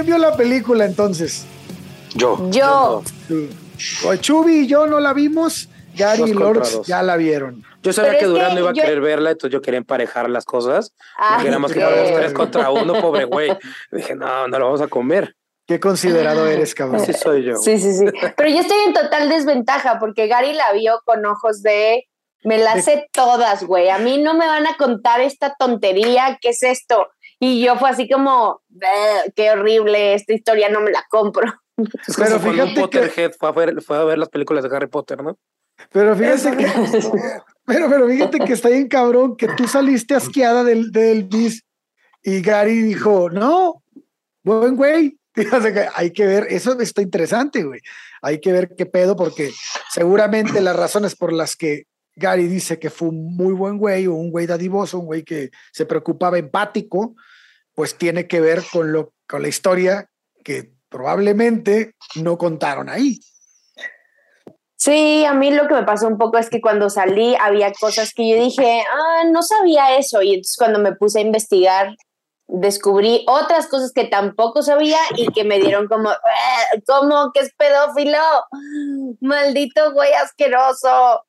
¿Quién vio la película entonces? Yo. Yo. Pues Chubi y yo no la vimos. Gary y Lords ya la vieron. Yo sabía que Durán no iba a querer verla, entonces yo quería emparejar las cosas. Ah, éramos que tres contra uno, pobre güey. Dije, no, no lo vamos a comer. Qué considerado eres, cabrón. Sí, soy yo. Sí, sí, sí. Pero yo estoy en total desventaja porque Gary la vio con ojos de me las sé todas, güey. A mí no me van a contar esta tontería. ¿Qué es esto? Y yo fue así como, qué horrible, esta historia no me la compro. pero fíjate un Potterhead fue, a ver, fue a ver las películas de Harry Potter, ¿no? Pero fíjate que, pero, pero fíjate que está bien cabrón que tú saliste asqueada del, del bis y Gary dijo, no, buen güey, hay que ver, eso está interesante, güey. Hay que ver qué pedo, porque seguramente las razones por las que Gary dice que fue un muy buen güey o un güey dadivoso, un güey que se preocupaba empático, pues tiene que ver con, lo, con la historia que probablemente no contaron ahí. Sí, a mí lo que me pasó un poco es que cuando salí había cosas que yo dije, ah, no sabía eso. Y entonces cuando me puse a investigar, descubrí otras cosas que tampoco sabía y que me dieron como, ¿cómo que es pedófilo? Maldito güey asqueroso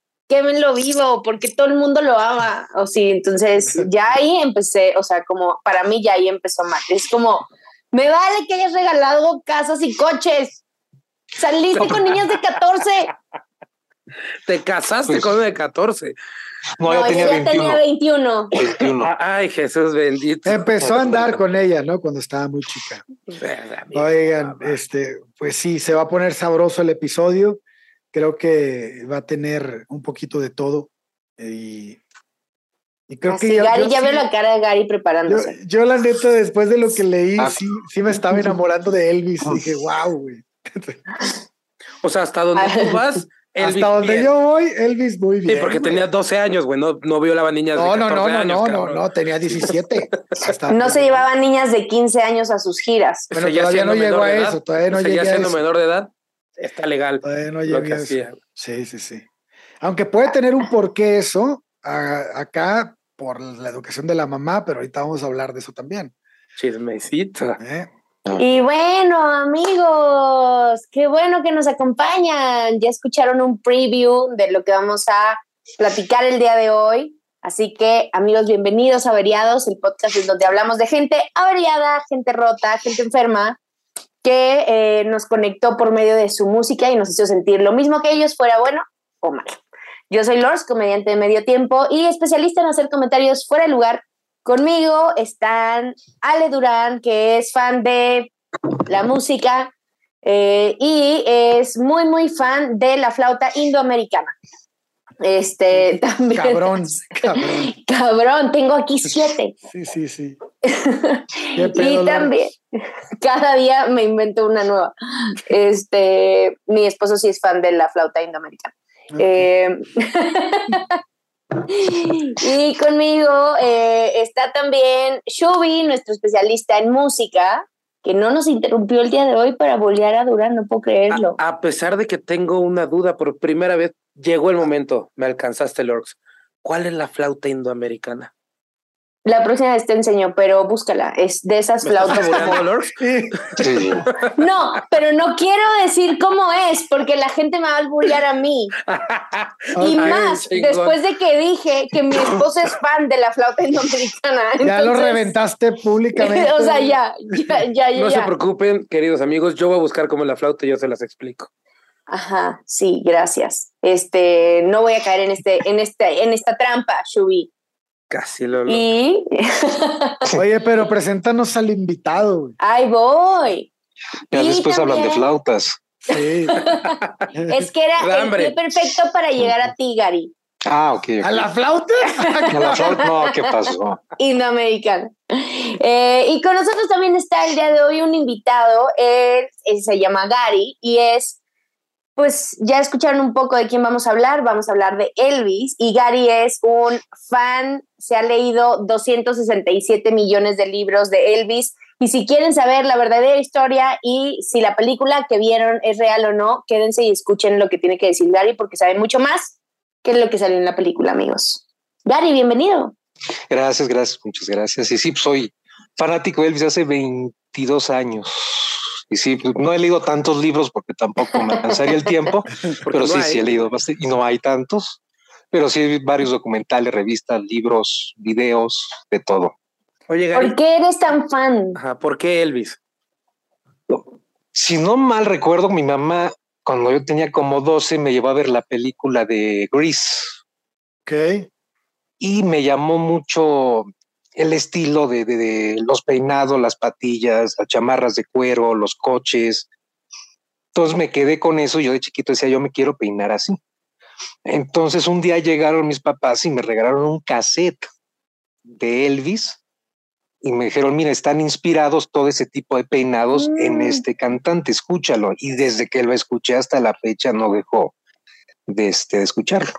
lo vivo, porque todo el mundo lo ama. O sí, entonces ya ahí empecé, o sea, como para mí ya ahí empezó mal. Es como, me vale que hayas regalado casas y coches. Saliste con niños de 14. Te casaste con uno de 14. No, yo tenía, 21. Ay, Jesús bendito. Empezó a andar con ella, ¿no? Cuando estaba muy chica. Oigan, este, pues sí, se va a poner sabroso el episodio creo que va a tener un poquito de todo. Y, y creo que ya, Gary, ya veo la cara de Gary preparándose. Yo, la neta, después de lo que leí, ah. sí, sí me estaba enamorando de Elvis. dije, wow, güey. O sea, hasta donde tú vas. Hasta donde yo voy, Elvis muy bien. Sí, porque tenía 12 años, güey, no, no violaba niñas no, de 14 no, no, años. No, no, no, no, tenía 17. no se llevaban niñas de 15 años a sus giras. Bueno, todavía no llegó a eso, todavía no llegó a siendo menor de edad? Está legal. Todavía no llegó a eso. Sí, sí, sí. Aunque puede tener un porqué eso, acá por la educación de la mamá, pero ahorita vamos a hablar de eso también. Chismecito. ¿Eh? Y bueno, amigos, qué bueno que nos acompañan. Ya escucharon un preview de lo que vamos a platicar el día de hoy. Así que, amigos, bienvenidos a Averiados, el podcast en donde hablamos de gente averiada, gente rota, gente enferma, que eh, nos conectó por medio de su música y nos hizo sentir lo mismo que ellos, fuera bueno o malo. Yo soy Lors, comediante de medio tiempo y especialista en hacer comentarios fuera de lugar. Conmigo están Ale Durán, que es fan de la música eh, y es muy, muy fan de la flauta indoamericana. Este también. Cabrón, cabrón. Cabrón, tengo aquí siete. Sí, sí, sí. y también, cada día me invento una nueva. Este, mi esposo sí es fan de la flauta indoamericana. Eh, y conmigo eh, está también Shubi, nuestro especialista en música, que no nos interrumpió el día de hoy para bolear a Durán, no puedo creerlo. A, pesar de que tengo una duda, por primera vez llegó el momento, me alcanzaste, Lorx. ¿Cuál es la flauta indoamericana? La próxima vez te enseño, pero búscala. Es de esas flautas. sí. No, pero no quiero decir cómo es, porque la gente me va a alburear a mí. y más, después de que dije que mi esposo es fan de la flauta indoamericana. Ya lo reventaste públicamente. o sea, ya, ya, ya. No se preocupen, queridos amigos, yo voy a buscar cómo es la flauta y yo se las explico. Ajá, sí, gracias. Este, no voy a caer en este, en este, en esta trampa, Shubi. Casi lo ¿Y? Oye, pero preséntanos al invitado. Ahí voy. Ya después hablan de flautas. Sí. es que era el perfecto para llegar a ti, Gary. Ah, ok. ¿A la flauta? ¿A la flauta? No, ¿qué pasó? Indoamericana. Eh, y con nosotros también está el día de hoy un invitado. él se llama Gary y es pues ya escucharon un poco de quién vamos a hablar. Vamos a hablar de Elvis y Gary es un fan, se ha leído 267 millones de libros de Elvis. Y si quieren saber la verdadera historia y si la película que vieron es real o no, quédense y escuchen lo que tiene que decir Gary porque sabe mucho más que lo que sale en la película, amigos. Gary, bienvenido. Gracias, gracias, muchas gracias. Y sí, soy fanático de Elvis hace 22 años. Y sí, pues, no he leído tantos libros porque tampoco me alcanzaría el tiempo, pero sí, sí he leído bastante y no hay tantos, pero sí hay varios documentales, revistas, libros, videos, de todo. Oye, ¿por qué eres tan fan? Ajá, ¿por qué Elvis? Si no mal recuerdo, mi mamá, cuando yo tenía como 12, me llevó a ver la película de Grease. Ok. Y me llamó mucho el estilo de, los peinados, las patillas, las chamarras de cuero, los coches. Entonces me quedé con eso. Yo de chiquito decía, yo me quiero peinar así. Entonces un día llegaron mis papás y me regalaron un cassette de Elvis y me dijeron, mira, están inspirados todo ese tipo de peinados en mm. este cantante, escúchalo. Y desde que lo escuché hasta la fecha no dejó de, este, de escucharlo.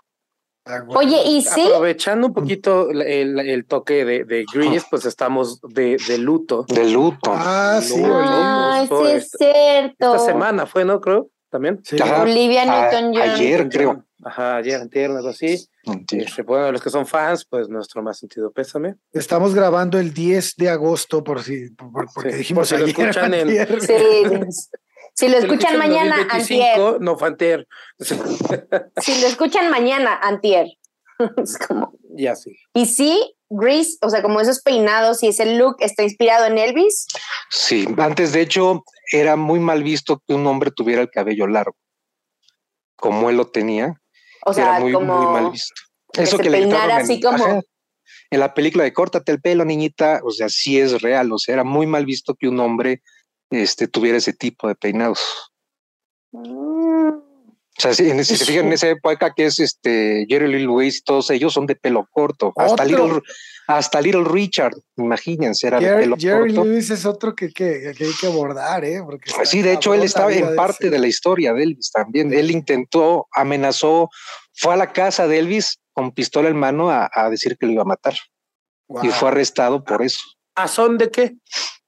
Ah, Oye, y sí. Aprovechando un poquito el, toque de, de Grease, pues estamos de, de luto. De luto. Ah, sí. Ay, sí, es cierto. Esta semana fue, ¿no? Creo, también. Sí. Olivia Newton-John. Ayer, creo. Ajá, ayer, antier, algo así. Este, bueno, los que son fans, pues nuestro más sentido pésame. Estamos grabando el 10 de agosto, por si, porque dijimos si lo escuchan en... Sí. Si lo escuchan mañana, antier. No fue antier. si lo escuchan mañana, antier. es como... Ya sí. Y sí, Grease, o sea, como esos peinados y ese look está inspirado en Elvis. Sí, antes de hecho era muy mal visto que un hombre tuviera el cabello largo, como él lo tenía. O sea, era muy, muy mal visto. Eso que, le así como... en la película de Córtate el pelo, niñita, o sea, sí es real, o sea, era muy mal visto que un hombre este, tuviera ese tipo de peinados. Mm. O sea, si, se fijan en esa época que es este Jerry Lee Lewis, todos ellos son de pelo corto. Hasta Little, hasta Little Richard, imagínense, era de pelo Jerry Lewis es otro que, que, hay que abordar, ¿eh? Porque pues sí, de hecho, él estaba en parte de, la historia de Elvis también. Él intentó, amenazó, fue a la casa de Elvis con pistola en mano a, decir que lo iba a matar. Y fue arrestado por eso. ¿A son de qué?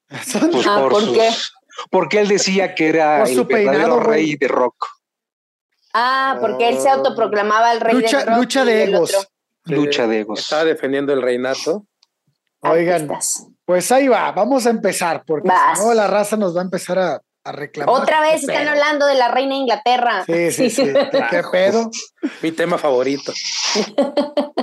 Pues ah, por, qué? Porque él decía que era el verdadero rey de rock. Ah, porque él se autoproclamaba el rey lucha, de rock. Lucha de egos. Lucha de egos. Estaba defendiendo el reinato. Oigan, pues ahí va, vamos a empezar, porque si no la raza nos va a empezar a, a reclamar. Otra vez están hablando de la reina de Inglaterra. Sí, sí, sí. ¿Qué pedo? Mi tema favorito.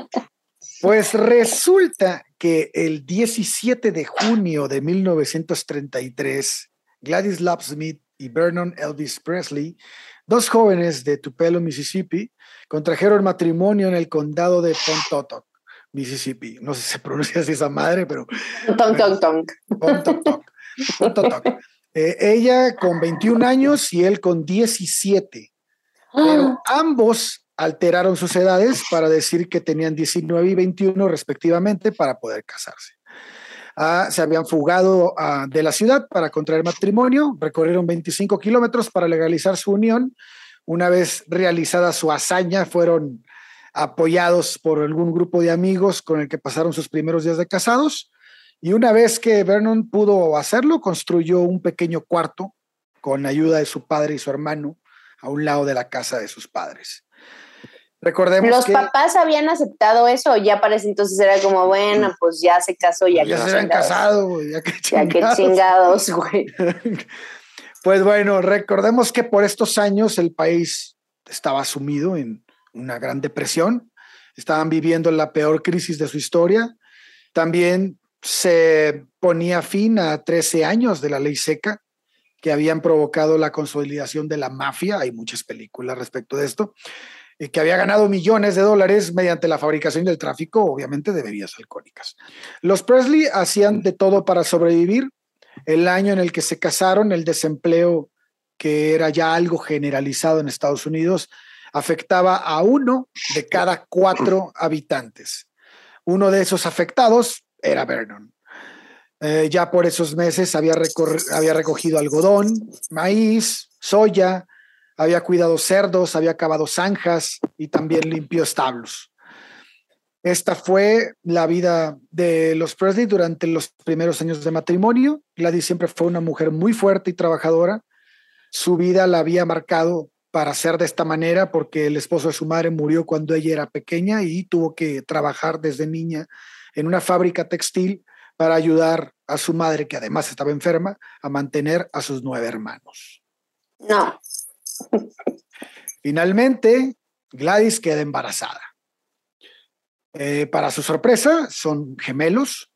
Pues resulta que el 17 de junio de 1933, Gladys Love Smith y Vernon Elvis Presley, dos jóvenes de Tupelo, Mississippi, contrajeron matrimonio en el condado de Pontotoc, Mississippi. No sé si se pronuncia así esa madre, pero... Pontotoc. Pontotoc. Eh, ella con 21 años y él con 17. Pero ah. ambos alteraron sus edades para decir que tenían 19 y 21 respectivamente para poder casarse. Ah, se habían fugado ah, de la ciudad para contraer matrimonio, recorrieron 25 kilómetros para legalizar su unión. Una vez realizada su hazaña, fueron apoyados por algún grupo de amigos con el que pasaron sus primeros días de casados. Y una vez que Vernon pudo hacerlo, construyó un pequeño cuarto con ayuda de su padre y su hermano a un lado de la casa de sus padres. Recordemos ¿Los papás habían aceptado eso ya para ese entonces era como, bueno, pues ya se casó, ya, ya se habían casado, güey, ya que chingados. Ya que chingados, güey. pues bueno, recordemos que por estos años el país estaba sumido en una gran depresión, estaban viviendo la peor crisis de su historia, también se ponía fin a 13 años de la ley seca que habían provocado la consolidación de la mafia, hay muchas películas respecto de esto, que había ganado millones de dólares mediante la fabricación del tráfico, obviamente, de bebidas alcohólicas. Los Presley hacían de todo para sobrevivir. El año en el que se casaron, el desempleo, que era ya algo generalizado en Estados Unidos, afectaba a uno de cada cuatro habitantes. Uno de esos afectados era Vernon. Eh, ya por esos meses había, había recogido algodón, maíz, soya, había cuidado cerdos, había cavado zanjas y también limpió establos. Esta fue la vida de los Presley durante los primeros años de matrimonio. Gladys siempre fue una mujer muy fuerte y trabajadora. Su vida la había marcado para ser de esta manera porque el esposo de su madre murió cuando ella era pequeña y tuvo que trabajar desde niña en una fábrica textil para ayudar a su madre, que además estaba enferma, a mantener a sus nueve hermanos. No. Finalmente, Gladys queda embarazada. Eh, para su sorpresa, son gemelos.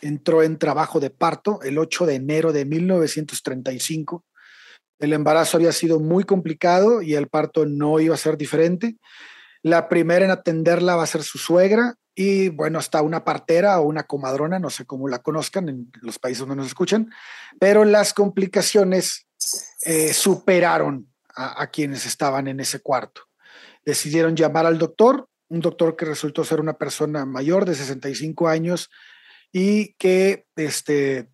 Entró en trabajo de parto el 8 de enero de 1935. El embarazo había sido muy complicado y el parto no iba a ser diferente. La primera en atenderla va a ser su suegra y bueno, hasta una partera o una comadrona, no sé cómo la conozcan en los países donde nos escuchan, pero las complicaciones eh, superaron a, quienes estaban en ese cuarto. Decidieron llamar al doctor, un doctor que resultó ser una persona mayor de 65 años y que este,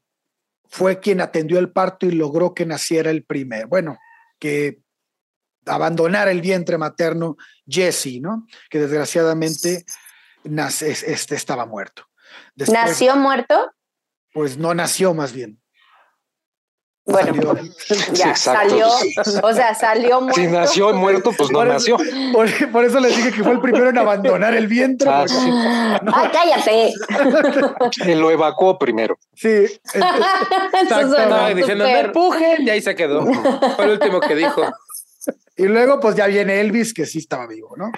fue quien atendió el parto y logró que naciera el primer, bueno, que abandonara el vientre materno Jesse, ¿no? Que desgraciadamente nace, este estaba muerto. ¿Nació muerto? Pues no nació más bien. Bueno, ya salió, o sea, salió muerto. Si nació muerto, pues no nació. por, eso les dije que fue el primero en abandonar el vientre. Ah, ah cállate. Él lo evacuó primero. Sí. Diciendo, no empujen, y ahí se quedó. Fue el último que dijo. Y luego, pues ya viene Elvis, que sí estaba vivo, ¿no?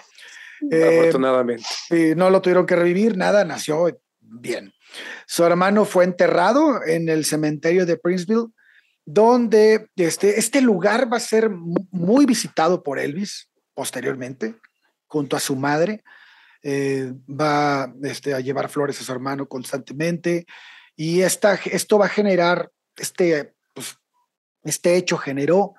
Eh, Afortunadamente. Y no lo tuvieron que revivir, nada, nació bien. Su hermano fue enterrado en el cementerio de Princeville donde este, este lugar va a ser muy visitado por Elvis posteriormente, junto a su madre. Eh, va este, a llevar flores a su hermano constantemente y esta, esto va a generar, este, pues, este hecho generó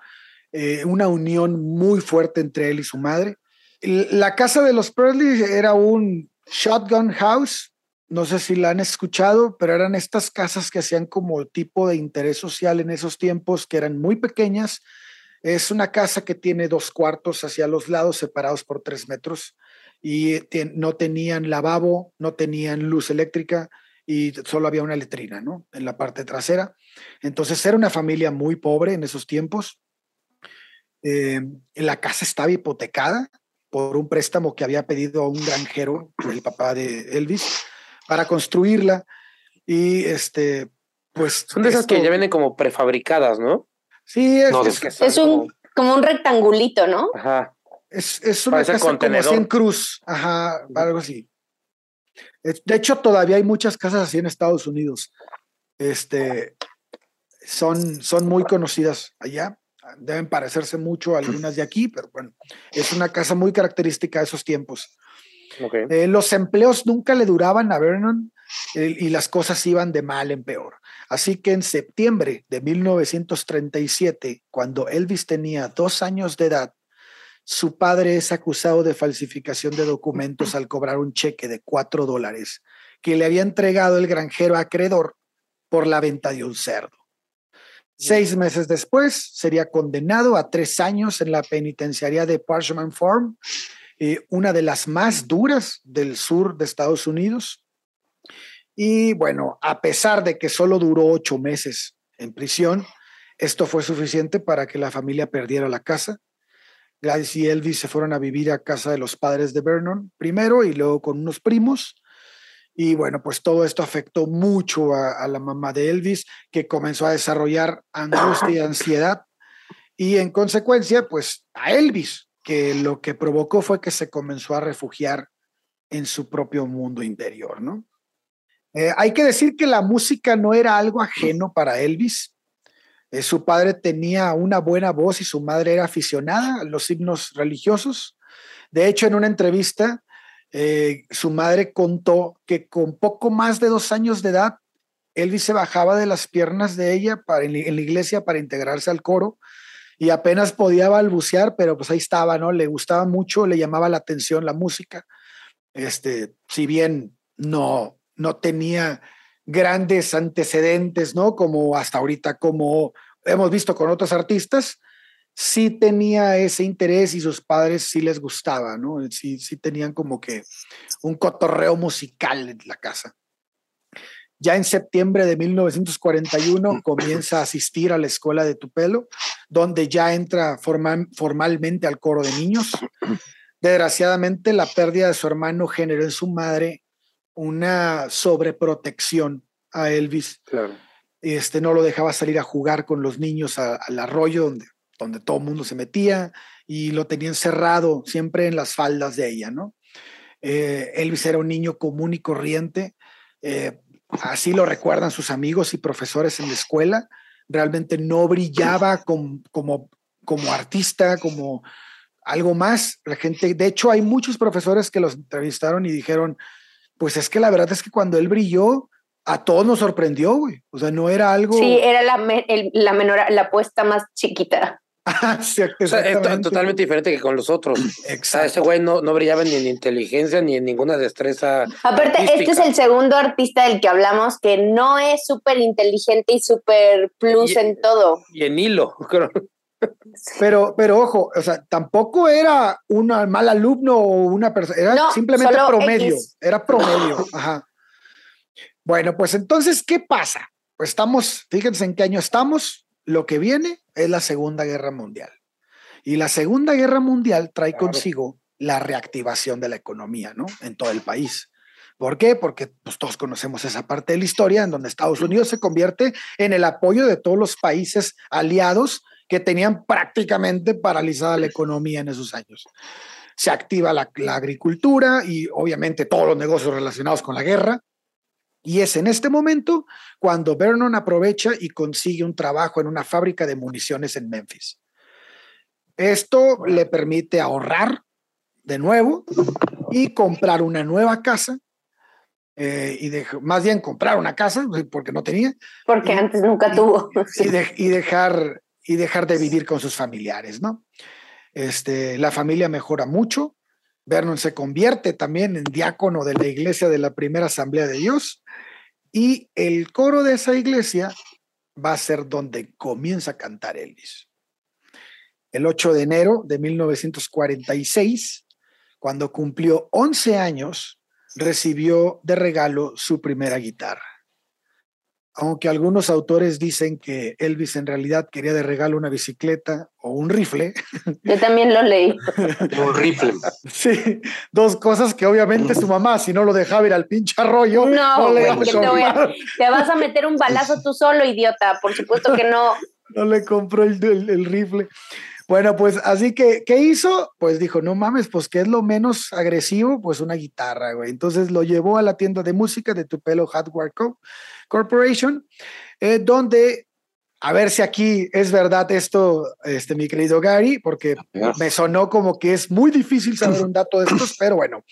eh, una unión muy fuerte entre él y su madre. La casa de los Presley era un shotgun house no sé si la han escuchado, pero eran estas casas que hacían como tipo de interés social en esos tiempos, que eran muy pequeñas. Es una casa que tiene dos cuartos hacia los lados, separados por tres metros, y no tenían lavabo, no tenían luz eléctrica y solo había una letrina, ¿no? En la parte trasera. Entonces era una familia muy pobre en esos tiempos. Eh, la casa estaba hipotecada por un préstamo que había pedido a un granjero, el papá de Elvis, para construirla. Y este, pues. Son de esas que ya vienen como prefabricadas, ¿no? Sí, es, es, un, como un rectangulito, ¿no? Ajá. Es, es una casa como así en cruz, ajá, algo así. De hecho, todavía hay muchas casas así en Estados Unidos. Este, son, son muy conocidas allá. Deben parecerse mucho a algunas de aquí, pero bueno, es una casa muy característica de esos tiempos. Eh, los empleos nunca le duraban a Vernon eh, y las cosas iban de mal en peor. Así que en septiembre de 1937, cuando Elvis tenía dos años de edad, su padre es acusado de falsificación de documentos al cobrar un cheque de cuatro dólares que le había entregado el granjero acreedor por la venta de un cerdo. Seis meses después sería condenado a tres años en la penitenciaría de Parchman Farm eh, una de las más duras del sur de Estados Unidos. Y bueno, a pesar de que solo duró ocho meses en prisión, esto fue suficiente para que la familia perdiera la casa. Gladys y Elvis se fueron a vivir a casa de los padres de Vernon primero y luego con unos primos. Y bueno, pues todo esto afectó mucho a, a la mamá de Elvis, que comenzó a desarrollar angustia y ansiedad. Y en consecuencia, pues a Elvis, que lo que provocó fue que se comenzó a refugiar en su propio mundo interior, ¿no? Eh, hay que decir que la música no era algo ajeno para Elvis. Eh, su padre tenía una buena voz y su madre era aficionada a los himnos religiosos. De hecho, en una entrevista, eh, su madre contó que con poco más de dos años de edad, Elvis se bajaba de las piernas de ella para, en la iglesia para integrarse al coro y apenas podía balbucear, pero pues ahí estaba, ¿no? Le gustaba mucho, le llamaba la atención la música. Este, si bien no, no tenía grandes antecedentes, ¿no? Como hasta ahorita, como hemos visto con otros artistas, sí tenía ese interés y sus padres sí les gustaba, ¿no? Sí, sí tenían como que un cotorreo musical en la casa. Ya en septiembre de 1941 comienza a asistir a la escuela de Tupelo, donde ya entra formalmente al coro de niños. Desgraciadamente, la pérdida de su hermano generó en su madre una sobreprotección a Elvis. Este, no lo dejaba salir a jugar con los niños al arroyo donde, donde todo el mundo se metía y lo tenía encerrado siempre en las faldas de ella, ¿no? Eh, Elvis era un niño común y corriente, eh, así lo recuerdan sus amigos y profesores en la escuela, realmente no brillaba como, como, artista, como algo más. La gente, de hecho, hay muchos profesores que los entrevistaron y dijeron, pues es que la verdad es que cuando él brilló, a todos nos sorprendió, güey. O sea, no era algo. Sí, era la, la menor, la apuesta más chiquita. sí, o sea, es totalmente diferente que con los otros. Exacto. ese güey no, no brillaba ni en inteligencia ni en ninguna destreza. Aparte, este es el segundo artista del que hablamos que no es súper inteligente y súper plus en todo. Y en hilo, creo. Pero, pero ojo, o sea, tampoco era un mal alumno o una persona, era simplemente promedio, era promedio. Ajá. Bueno, pues entonces, ¿qué pasa? Pues estamos, fíjense en qué año estamos, lo que viene es la Segunda Guerra Mundial. Y la Segunda Guerra Mundial trae consigo la reactivación de la economía, ¿no? En todo el país. ¿Por qué? Porque pues, todos conocemos esa parte de la historia en donde Estados Unidos se convierte en el apoyo de todos los países aliados que tenían prácticamente paralizada la economía en esos años. Se activa la, agricultura y obviamente todos los negocios relacionados con la guerra. Y es en este momento cuando Vernon aprovecha y consigue un trabajo en una fábrica de municiones en Memphis. Esto le permite ahorrar de nuevo y comprar una nueva casa eh, y más bien comprar una casa porque no tenía. Porque antes nunca tuvo. Y, y, dejar y dejar de vivir con sus familiares, ¿no? Este, la familia mejora mucho. Vernon se convierte también en diácono de la iglesia de la primera asamblea de Dios y el coro de esa iglesia va a ser donde comienza a cantar Elvis. El 8 de enero de 1946, cuando cumplió 11 años, recibió de regalo su primera guitarra aunque algunos autores dicen que Elvis en realidad quería de regalo una bicicleta o un rifle. Yo también lo leí. un rifle. Sí, dos cosas que obviamente su mamá, si no lo dejaba ir al pinche arroyo, no, le te, vas a meter un balazo tú solo, idiota. Por supuesto que no. No le compró el rifle. Bueno, pues así que, ¿qué hizo? Pues dijo, no mames, pues ¿qué es lo menos agresivo? Pues una guitarra, güey. Entonces lo llevó a la tienda de música de Tupelo Hardware Corporation, eh, donde, a ver si aquí es verdad esto, este, mi querido Gary, porque me sonó como que es muy difícil saber un dato de estos, pero bueno.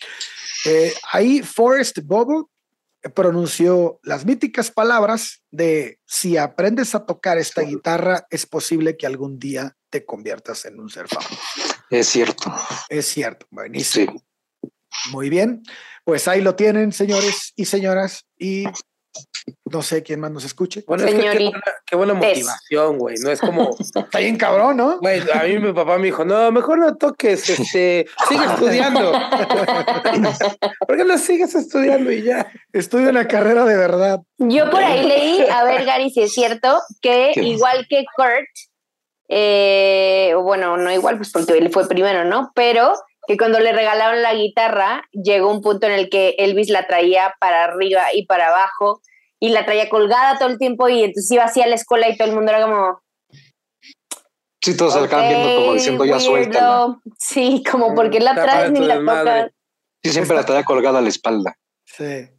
Eh, ahí Forrest Bobo pronunció las míticas palabras de si aprendes a tocar esta guitarra, es posible que algún día te conviertas en un ser famoso. Es cierto. Es cierto. Buenísimo. Muy bien. Pues ahí lo tienen, señores y señoras. Y no sé quién más nos escuche. Bueno, es que qué, buena, motivación, güey. No es como. Está bien cabrón, ¿no? Güey, a mí mi papá me dijo, no, mejor no toques, este, sigue estudiando. ¿Por qué no sigues estudiando y ya? Estudio una carrera de verdad. Yo por ahí leí, a ver, Gary, si es cierto, que igual que Kurt, eh, bueno, no igual, pues porque él fue primero, ¿no? Pero que cuando le regalaron la guitarra, llegó un punto en el que Elvis la traía para arriba y para abajo y la traía colgada todo el tiempo y entonces iba así a la escuela y todo el mundo era como... Sí, todos se acaban viendo como diciendo ya suelta. Sí, como porque la traes ni la tocas. Sí, siempre la traía colgada a la espalda. Sí.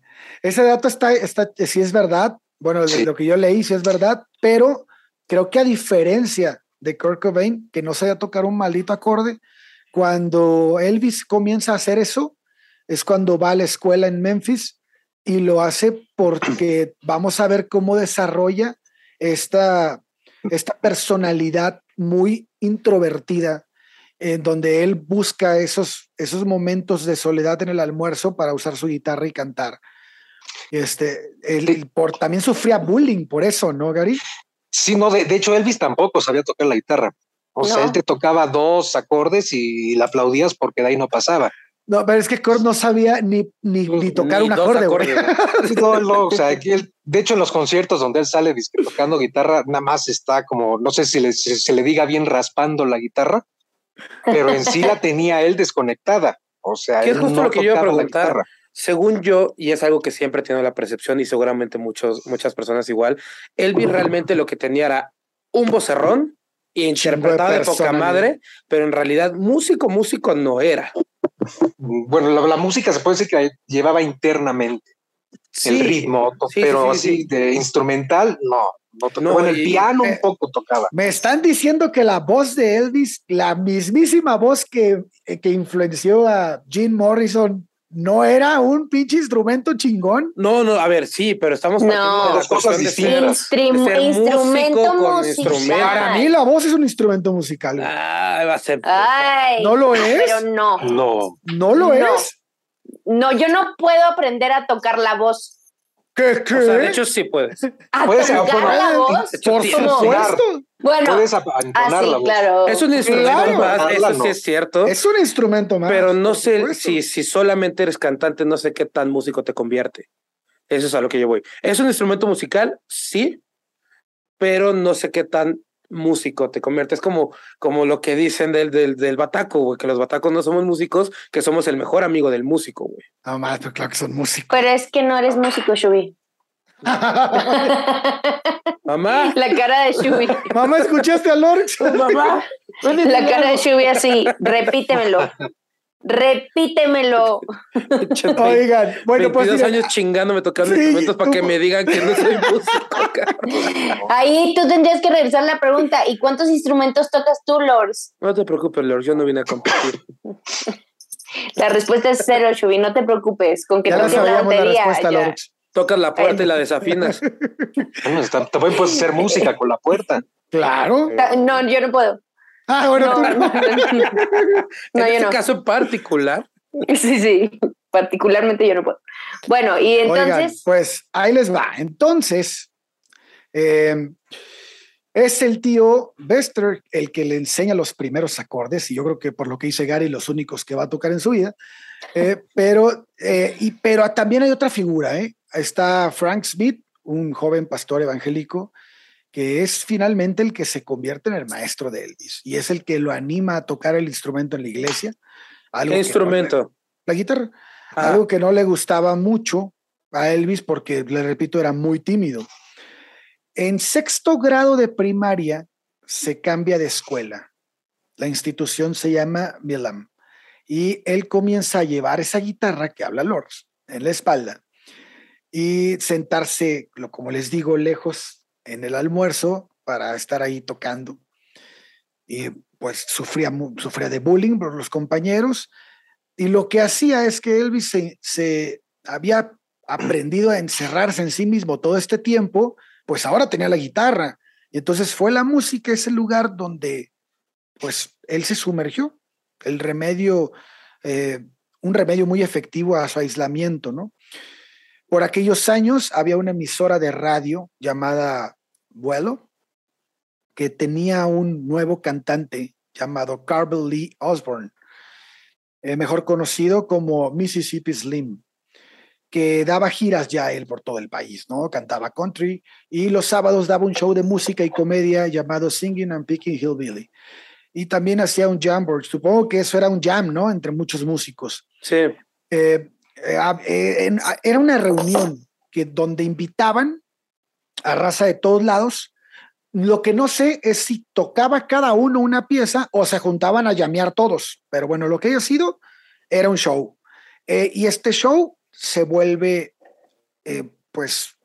Ese dato está, está sí es verdad. Bueno, lo que yo leí sí es verdad, pero creo que a diferencia de Kurt Cobain, que no sabía tocar un maldito acorde. Cuando Elvis comienza a hacer eso, es cuando va a la escuela en Memphis y lo hace porque vamos a ver cómo desarrolla esta, esta personalidad muy introvertida, en donde él busca esos, esos momentos de soledad en el almuerzo para usar su guitarra y cantar. Este, él, por, también sufría bullying por eso, ¿no, Gary? Sí, no, de, hecho Elvis tampoco sabía tocar la guitarra. O sea, él te tocaba dos acordes y la aplaudías porque de ahí no pasaba. No, pero es que Kurt no sabía ni, ni, tocar un acorde. o sea, aquí de hecho, en los conciertos donde él sale tocando guitarra, nada más está como, no sé si, se le diga bien raspando la guitarra, pero en sí la tenía él desconectada. O sea, es justo lo que yo iba a preguntar. según yo, y es algo que siempre he tenido la percepción y seguramente muchos, muchas personas igual, Elvis realmente lo que tenía era un vocerrón interpretaba de, poca madre, pero en realidad músico, músico no era. Bueno, la, música se puede decir que llevaba internamente el ritmo, pero así de instrumental, no. No, en el piano un poco tocaba. Me están diciendo que la voz de Elvis, la mismísima voz que, que influenció a Jim Morrison, no era un pinche instrumento chingón. No, no, a ver, sí, pero estamos no, de las cosas distintas. instrumento musical. Para mí la voz es un instrumento musical. Ah, va a ser. ¿No lo es? Pero no. No. ¿No lo es? No, yo no puedo aprender a tocar la voz. ¿Qué, qué? O sea, de hecho, sí puedes. ¿A puedes tocar la voz? Por supuesto. Bueno, puedes ah, sí, claro. Es un instrumento más, eso sí es cierto. Es un instrumento más. Pero no sé si, si solamente eres cantante, no sé qué tan músico te convierte. Eso es a lo que yo voy. ¿Es un instrumento musical? Sí, pero no sé qué tan músico te convierte. Es como, como lo que dicen del, del, del bataco, güey, que los batacos no somos músicos, que somos el mejor amigo del músico, güey. No, más, pero claro que son músicos. Pero es que no eres músico, Shubi. Mamá. La cara de Shubi. Mamá, ¿escuchaste a Lorx? Mamá. La cara de Shubi así, repítemelo. Repítemelo. Oigan, bueno, 22 pues. años chingándome tocando instrumentos para que me digan que no soy músico. Ahí tú tendrías que regresar la pregunta. ¿Y cuántos instrumentos tocas tú, Lors? No te preocupes, Lors, yo no vine a competir. La respuesta es cero, Shubi, no te preocupes. Con que toques la batería. La Tocas la puerta y la desafinas. también puedes hacer música con la puerta. Claro. No, yo no puedo. Ah, bueno, no, no, en este caso particular. Sí, sí, particularmente yo no puedo. Bueno, y entonces. pues ahí les va. Entonces, eh, es el tío Bester el que le enseña los primeros acordes, y yo creo que por lo que dice Gary, los únicos que va a tocar en su vida. Eh, pero, eh, y, pero también hay otra figura, ¿eh? Está Frank Smith, un joven pastor evangélico, que es finalmente el que se convierte en el maestro de Elvis y es el que lo anima a tocar el instrumento en la iglesia. ¿Qué instrumento? la guitarra. Ah. Algo que no le gustaba mucho a Elvis porque, le repito, era muy tímido. En sexto grado de primaria se cambia de escuela. La institución se llama Milam y él comienza a llevar esa guitarra que habla Lords en la espalda y sentarse, como les digo, lejos en el almuerzo para estar ahí tocando. Y pues sufría, sufría de bullying por los compañeros. Y lo que hacía es que Elvis se, había aprendido a encerrarse en sí mismo todo este tiempo, pues ahora tenía la guitarra. Y entonces fue la música ese lugar donde pues él se sumergió. El remedio, eh, un remedio muy efectivo a su aislamiento, ¿no? Por aquellos años había una emisora de radio llamada Vuelo, que tenía un nuevo cantante llamado Carvel Lee Osborne, eh, mejor conocido como Mississippi Slim, que daba giras ya él por todo el país, ¿no? Cantaba country y los sábados daba un show de música y comedia llamado Singing and Picking Hillbilly. Y también hacía un jam board. Supongo que eso era un jam, ¿no? Entre muchos músicos. Sí. Eh, era una reunión que donde invitaban a raza de todos lados. Lo que no sé es si tocaba cada uno una pieza o se juntaban a llamear todos. Pero bueno, lo que haya sido era un show. Eh, y este show se vuelve, pues,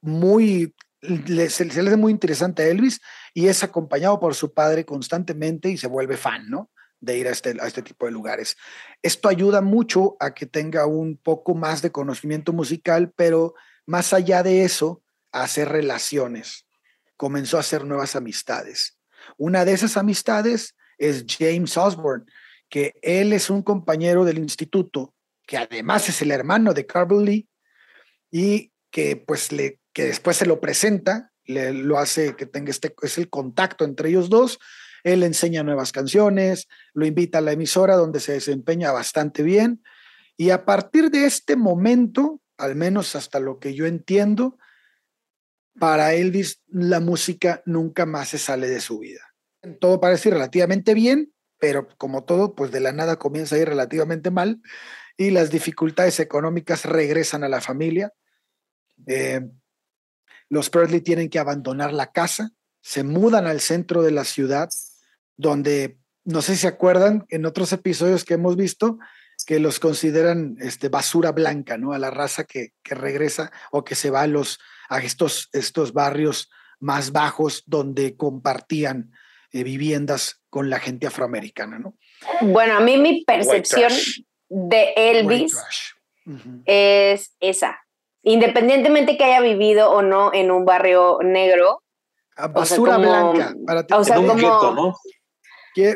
muy, se, le hace muy interesante a Elvis y es acompañado por su padre constantemente y se vuelve fan, ¿no? De ir a este, a este tipo de lugares. Esto ayuda mucho a que tenga un poco más de conocimiento musical, pero más allá de eso, a hacer relaciones. Comenzó a hacer nuevas amistades. Una de esas amistades es James Osborne, que él es un compañero del instituto, que además es el hermano de Carvel Lee, y que pues le, que después se lo presenta, le, lo hace que tenga este, es el contacto entre ellos dos, él enseña nuevas canciones, lo invita a la emisora donde se desempeña bastante bien. Y a partir de este momento, al menos hasta lo que yo entiendo, para Elvis la música nunca más se sale de su vida. Todo parece relativamente bien, pero como todo, pues de la nada comienza a ir relativamente mal. y las dificultades económicas regresan a la familia. Eh, los Purley tienen que abandonar la casa, se mudan al centro de la ciudad, donde, no sé si se acuerdan, en otros episodios que hemos visto, que los consideran este, basura blanca, ¿no? A la raza que, que regresa o que se va a, los, a estos, estos barrios más bajos donde compartían eh, viviendas con la gente afroamericana, ¿no? Bueno, a mí mi percepción de Elvis es esa. Independientemente que haya vivido o no en un barrio negro. Basura blanca. Para ti. O sea, como, ¿no?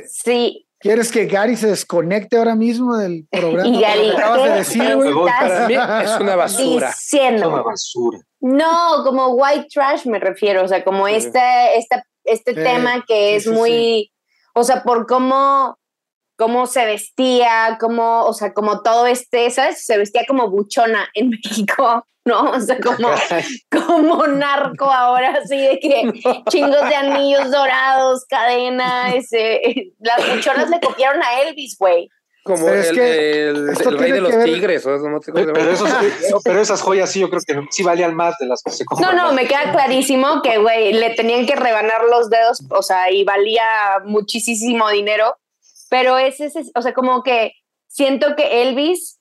Sí, ¿Quieres que Gary se desconecte ahora mismo del programa? Y Gary, acabas de decir, Para mí es una basura. Diciendo. Es una basura. No, como white trash me refiero, o sea, como este, este, este tema que es muy, o sea, por cómo, cómo se vestía, cómo, o sea, como todo este, ¿sabes? Se vestía como buchona en México. ¿no? O sea, como, como narco ahora, así de que chingos de anillos dorados, cadena, ese, las buchonas le copiaron a Elvis, güey. Como el, es que el, rey de los tigres. pero, esas joyas sí, yo creo que sí valían más de las que se compran. No, no, me queda clarísimo que, güey, le tenían que rebanar los dedos, o sea, y valía muchísimo dinero. Pero es ese, o sea, como que siento que Elvis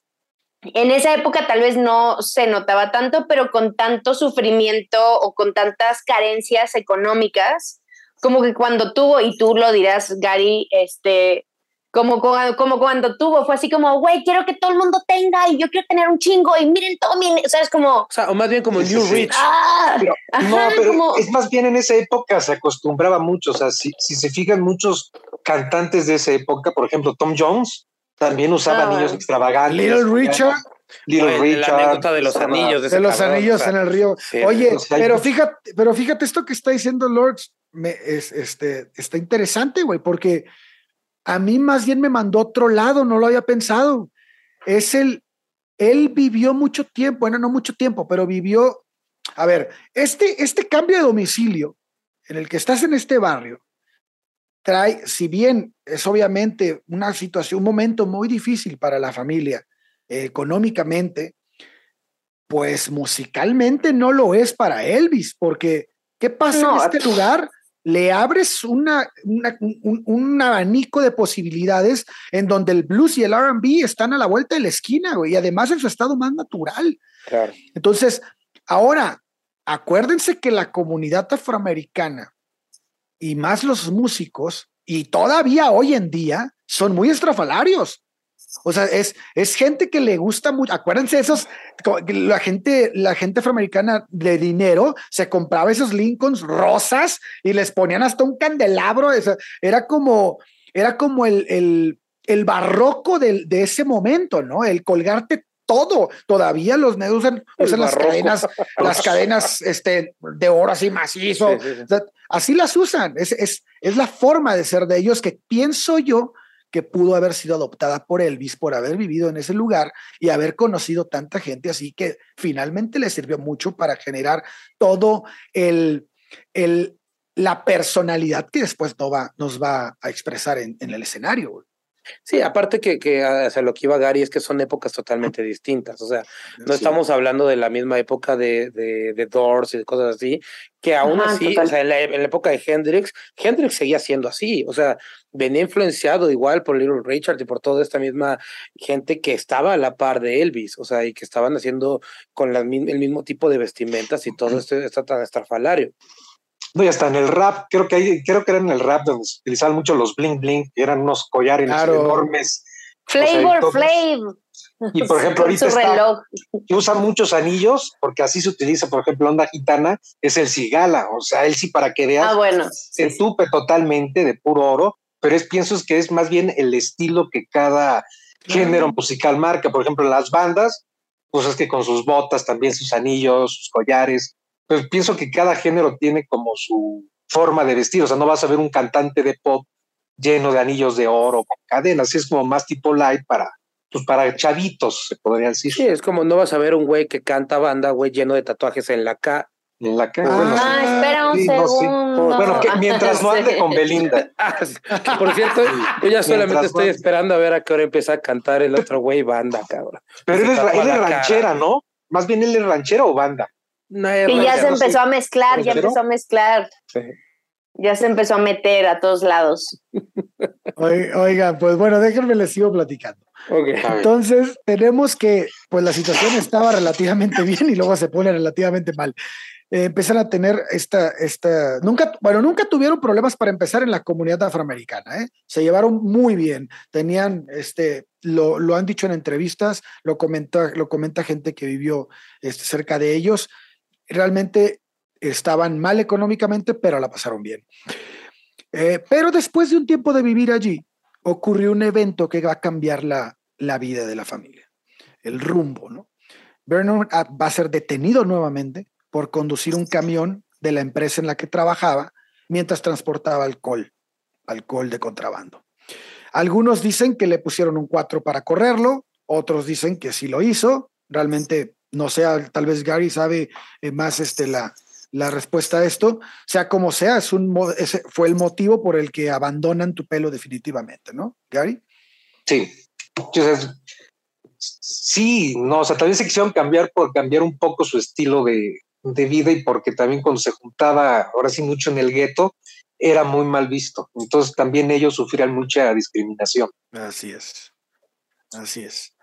en esa época tal vez no se notaba tanto, pero con tanto sufrimiento o con tantas carencias económicas, como que cuando tuvo, y tú lo dirás, Gary, este, como, como cuando tuvo, fue así como, güey, quiero que todo el mundo tenga y yo quiero tener un chingo y miren todo mi, o sea, es como... O sea, o más bien como New Rich. Ah, no, pero es más bien en esa época se acostumbraba mucho, o sea, si, si se fijan muchos cantantes de esa época, por ejemplo, Tom Jones, también usaba ah, anillos extravagantes. Little Richard. Little Richard. La anécdota de los anillos. De, los anillos en el río. Oye, pero fíjate, pero fíjate esto que está diciendo Lords, me, es, este, está interesante, güey, porque a mí más bien me mandó otro lado, no lo había pensado. Es el, él vivió mucho tiempo, bueno, no mucho tiempo, pero vivió, a ver, este, este cambio de domicilio en el que estás en este barrio, trae, si bien es obviamente una situación, un momento muy difícil para la familia eh, económicamente, pues musicalmente no lo es para Elvis, porque ¿qué pasa en este lugar? Le abres una, un, abanico de posibilidades en donde el blues y el RB están a la vuelta de la esquina, y además en su estado más natural. Entonces, ahora, acuérdense que la comunidad afroamericana y más los músicos, y todavía hoy en día son muy estrafalarios. O sea, es, es gente que le gusta mucho. Acuérdense, esos, la gente, la gente afroamericana de dinero se compraba esos Lincolns rosas y les ponían hasta un candelabro. era como, era como el, el, el barroco de, de ese momento, ¿no? El colgarte todo. Todavía los negros usan, las cadenas, las cadenas este, de oro así macizo. así las usan. Es, es, es la forma de ser de ellos que pienso yo que pudo haber sido adoptada por Elvis por haber vivido en ese lugar y haber conocido tanta gente así que finalmente le sirvió mucho para generar todo el, el la personalidad que después no va, nos va a expresar en, en el escenario. Sí, aparte que, que hacia lo que iba Gary es que son épocas totalmente distintas. O sea, no estamos hablando de la misma época de, de, de Doors y de cosas así, que aún así, o sea, en la, época de Hendrix, Hendrix seguía siendo así. O sea, venía influenciado igual por Little Richard y por toda esta misma gente que estaba a la par de Elvis, o sea, y que estaban haciendo con la, el mismo tipo de vestimentas y todo esto está tan estrafalario. No, y hasta en el rap, creo que hay, creo que era en el rap donde se utilizaban mucho los bling bling, que eran unos collares enormes. Flavor Flav. Y por ejemplo, ahorita está, que muchos anillos, porque así se utiliza, por ejemplo, onda gitana, es el cigala. O sea, él sí, para que veas, ah, bueno. se tupe totalmente de puro oro, pero es, pienso es que es más bien el estilo que cada género musical marca. Por ejemplo, las bandas, pues es que con sus botas, también sus anillos, sus collares, pues pienso que cada género tiene como su forma de vestir, o sea, no vas a ver un cantante de pop lleno de anillos de oro con cadenas, es como más tipo light para, pues para chavitos, se podría decir. Sí, es como no vas a ver un güey que canta banda, güey, lleno de tatuajes en la cara. En la calle. Ah, bueno, Ah, espera un sí, no, sí. segundo. Bueno, que mientras no ande Sí. con Belinda. Ah, por cierto, yo ya solamente estoy no- esperando a ver a qué hora empieza a cantar el otro güey banda, cabrón. Pero él es, tapa él es la cara. ranchera, ¿no? Más bien él es ranchera o banda. No Y ya se ranchero, sí. empezó a mezclar, ya empezó a mezclar. sí. Ya se empezó a meter a todos lados. Oi- Oigan, pues bueno, déjenme les sigo platicando. Ok. A ver. Entonces, tenemos que, pues la situación estaba relativamente bien y luego se pone relativamente mal. Eh, empiezan a tener esta, esta, nunca, bueno, nunca tuvieron problemas para empezar en la comunidad afroamericana, ¿eh? Se llevaron muy bien, tenían, este, lo, lo han dicho en entrevistas, lo comenta, lo comenta gente que vivió este, cerca de ellos, realmente estaban mal económicamente, pero la pasaron bien. Eh, pero después de un tiempo de vivir allí, ocurrió un evento que va a cambiar la, la vida de la familia, el rumbo, ¿no? Vernon ah, va a ser detenido nuevamente por conducir un camión de la empresa en la que trabajaba mientras transportaba alcohol, alcohol de contrabando. Algunos dicen que le pusieron un 4 para correrlo, otros dicen que sí lo hizo. Realmente, no sé, tal vez Gary sabe eh, más este, la, la respuesta a esto. Sea como sea, es un, ese fue el motivo por el que abandonan tu pelo definitivamente, ¿no, Gary? Sí. O sea, es- sí, no, o sea, también se quisieron cambiar por cambiar un poco su estilo de, de vida y porque también cuando se juntaba, ahora sí, mucho en el gueto, era muy mal visto. Entonces también ellos sufrían mucha discriminación. Así es. Así es.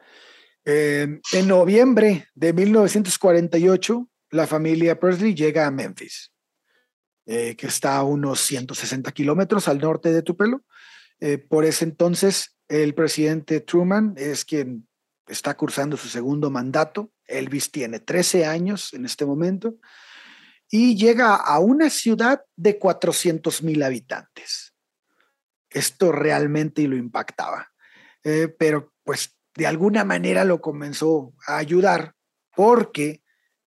En noviembre de 1948, la familia Presley llega a Memphis, eh, que está a unos 160 kilómetros al norte de Tupelo. Eh, por ese entonces, el presidente Truman es quien está cursando su segundo mandato. Elvis tiene 13 años en este momento y llega a una ciudad de 400 mil habitantes. Esto realmente lo impactaba. Eh, pero pues de alguna manera lo comenzó a ayudar porque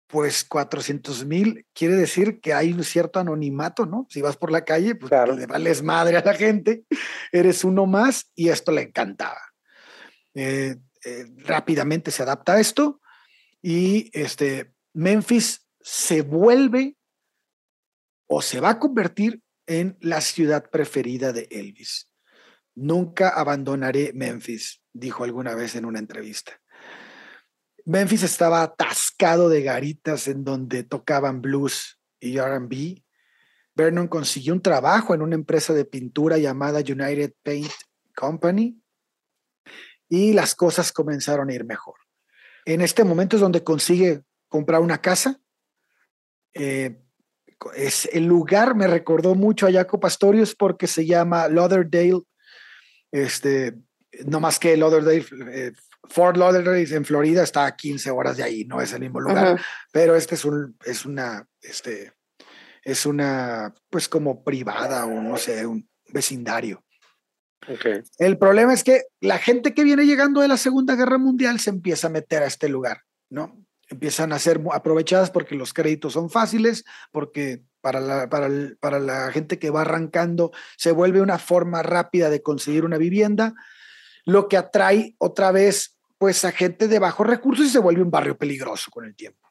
pues 400 mil quiere decir que hay un cierto anonimato, ¿no? Si vas por la calle, pues Claro. le vales madre a la gente, eres uno más y esto le encantaba. Eh, eh, rápidamente se adapta a esto y este, Memphis se vuelve o se va a convertir en la ciudad preferida de Elvis. Nunca abandonaré Memphis, dijo alguna vez en una entrevista. Memphis estaba atascado de garitas en donde tocaban blues y RB. Vernon consiguió un trabajo en una empresa de pintura llamada United Paint Company y las cosas comenzaron a ir mejor. En este momento es donde consigue comprar una casa. Eh, es el lugar me recordó mucho a Jaco Pastorius porque se llama Lauderdale, este, no más que Lauderdale, eh, Fort Lauderdale en Florida está a 15 horas de ahí, no es el mismo lugar, pero este es un, es una, este, es una, pues como privada o no sé, un vecindario. Ok. El problema es que la gente que viene llegando de la Segunda Guerra Mundial se empieza a meter a este lugar, ¿no? Empiezan a ser aprovechadas porque los créditos son fáciles, porque para la, para, el- para la gente que va arrancando se vuelve una forma rápida de conseguir una vivienda, lo que atrae otra vez pues a gente de bajos recursos y se vuelve un barrio peligroso con el tiempo.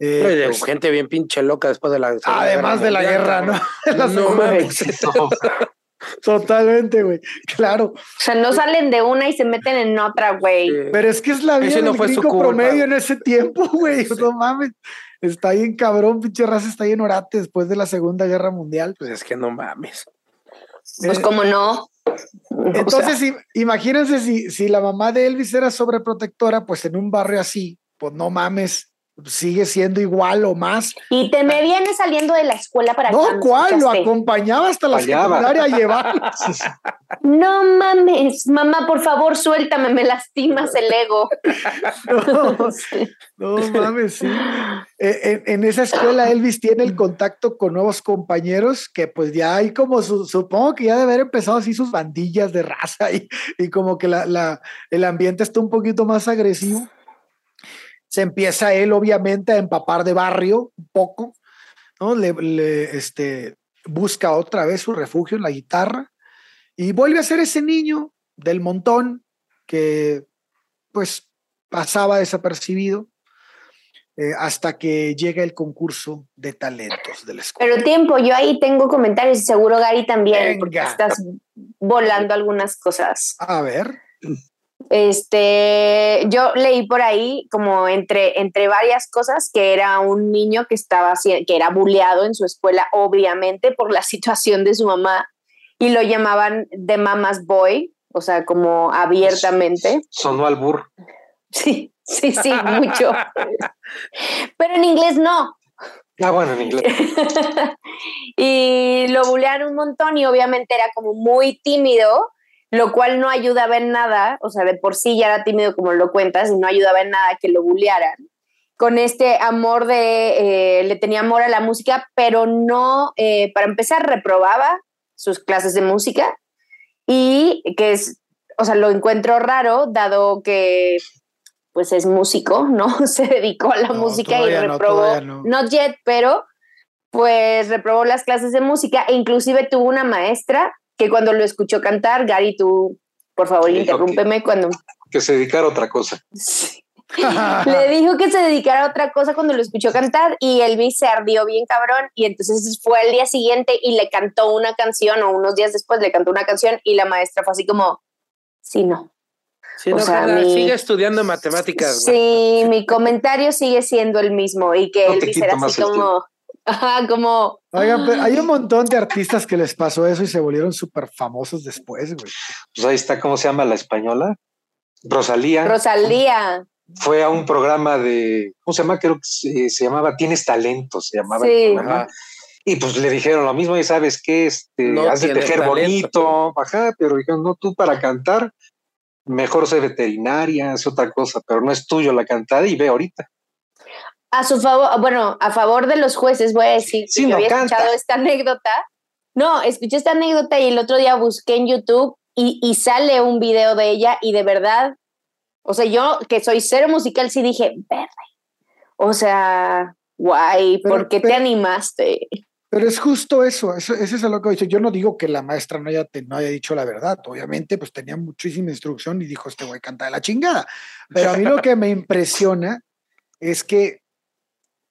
Eh, pues, gente bien pinche loca después de la. Segunda además de la guerra, ¿no? No Segunda mames. Totalmente, güey. Claro. O sea, no salen de una y se meten en otra, güey. Sí. Pero es que es la vida no del fue su promedio en ese tiempo, güey. No mames. Está bien cabrón, pinche raza está bien orate después de la Segunda Guerra Mundial. Pues es que no mames. Pues Eh, como no. O Entonces, sea, imagínense si, si la mamá de Elvis era sobreprotectora, pues en un barrio así, pues no mames, sigue siendo igual o más. y te me vienes saliendo de la escuela para. No, ¿me ¿cuál? Lo acompañaba hasta la secundaria a llevar. No mames, mamá, por favor, suéltame, me lastimas el ego. No, no mames, sí. Eh, En, en esa escuela Elvis tiene el contacto con nuevos compañeros que pues ya hay como su- supongo que ya debe haber empezado así sus bandillas de raza y, y como que la, la- el ambiente está un poquito más agresivo. Se empieza él obviamente a empapar de barrio un poco, ¿no? Le, le, este, busca otra vez su refugio en la guitarra y vuelve a ser ese niño del montón que pues pasaba desapercibido. eh, hasta que llega el concurso de talentos de la escuela. Pero tiempo, yo ahí tengo comentarios y seguro Gary también, porque estás volando algunas cosas. A ver. Este, yo leí por ahí como entre, entre varias cosas que era un niño que estaba que era bulleado en su escuela, obviamente por la situación de su mamá, y lo llamaban de Mama's Boy, o sea, como abiertamente. Sonó al burro. Sí, sí, sí, mucho. Pero en inglés no. Ah, bueno, en inglés. y lo bullearon un montón y obviamente era como muy tímido, lo cual no ayudaba en nada, o sea, de por sí ya era tímido como lo cuentas y no ayudaba en nada que lo bullearan. Con este amor de, eh, le tenía amor a la música, pero no, eh, para empezar, reprobaba sus clases de música y que es, o sea, lo encuentro raro, dado que pues es músico, ¿no? Se dedicó a la No, música y no, reprobó, no. not yet, pero pues reprobó las clases de música e inclusive tuvo una maestra que cuando lo escuchó cantar, Gary, tú, por favor, Le interrúmpeme cuando... Que se dedicara a otra cosa. Le dijo que se dedicara a otra cosa cuando lo escuchó cantar y Elvis se ardió bien cabrón y entonces fue al día siguiente y le cantó una canción o unos días después le cantó una canción y la maestra fue así como, sí, no. Sí, O no, sea, mi- sigue estudiando matemáticas. Sí, mi comentario sigue siendo el mismo y que No Elvis era así como, ajá, como, Oigan, pero hay un montón de artistas que les pasó eso y se volvieron súper famosos después, güey. Pues ahí está, ¿cómo se llama la española? Rosalía. Rosalía. Fue a un programa de, ¿cómo se llama? Creo que se, se llamaba Tienes Talento, se llamaba Sí. el programa. Ajá. Y pues le dijeron lo mismo, y sabes qué, este, No has de tejer talento. bonito, ajá, pero dijeron, no, tú para cantar, mejor sé veterinaria, es otra cosa, pero no es tuyo la cantada y ve ahorita. A su favor, bueno, a favor de los jueces voy a decir que Sí, yo no había canta. escuchado esta anécdota. No, escuché esta anécdota y el otro día busqué en YouTube y, y sale un video de ella y de verdad, o sea, yo que soy cero musical sí dije, verde. O sea, guay, Pero- ¿por qué te animaste? Pero es justo eso, eso, ese es lo que dicho. Yo no digo que la maestra no haya, te- no haya dicho la verdad. Obviamente, pues tenía muchísima instrucción y dijo, este güey canta de la chingada. Pero a mí lo que me impresiona es que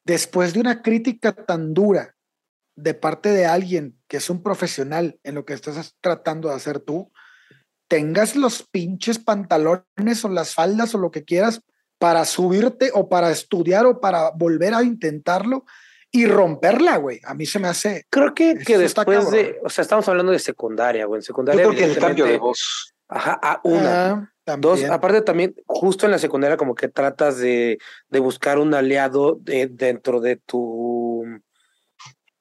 después de una crítica tan dura de parte de alguien que es un profesional en lo que estás tratando de hacer tú, tengas los pinches pantalones o las faldas o lo que quieras para subirte o para estudiar o para volver a intentarlo y romperla, güey. A mí se me hace. Creo que, que después de, o sea, estamos hablando de secundaria, güey. En Yo secundaria. creo que el cambio de voz. Ajá, a una. Ah, Dos, aparte también, justo en la secundaria como que tratas de, de buscar un aliado de- dentro de tu,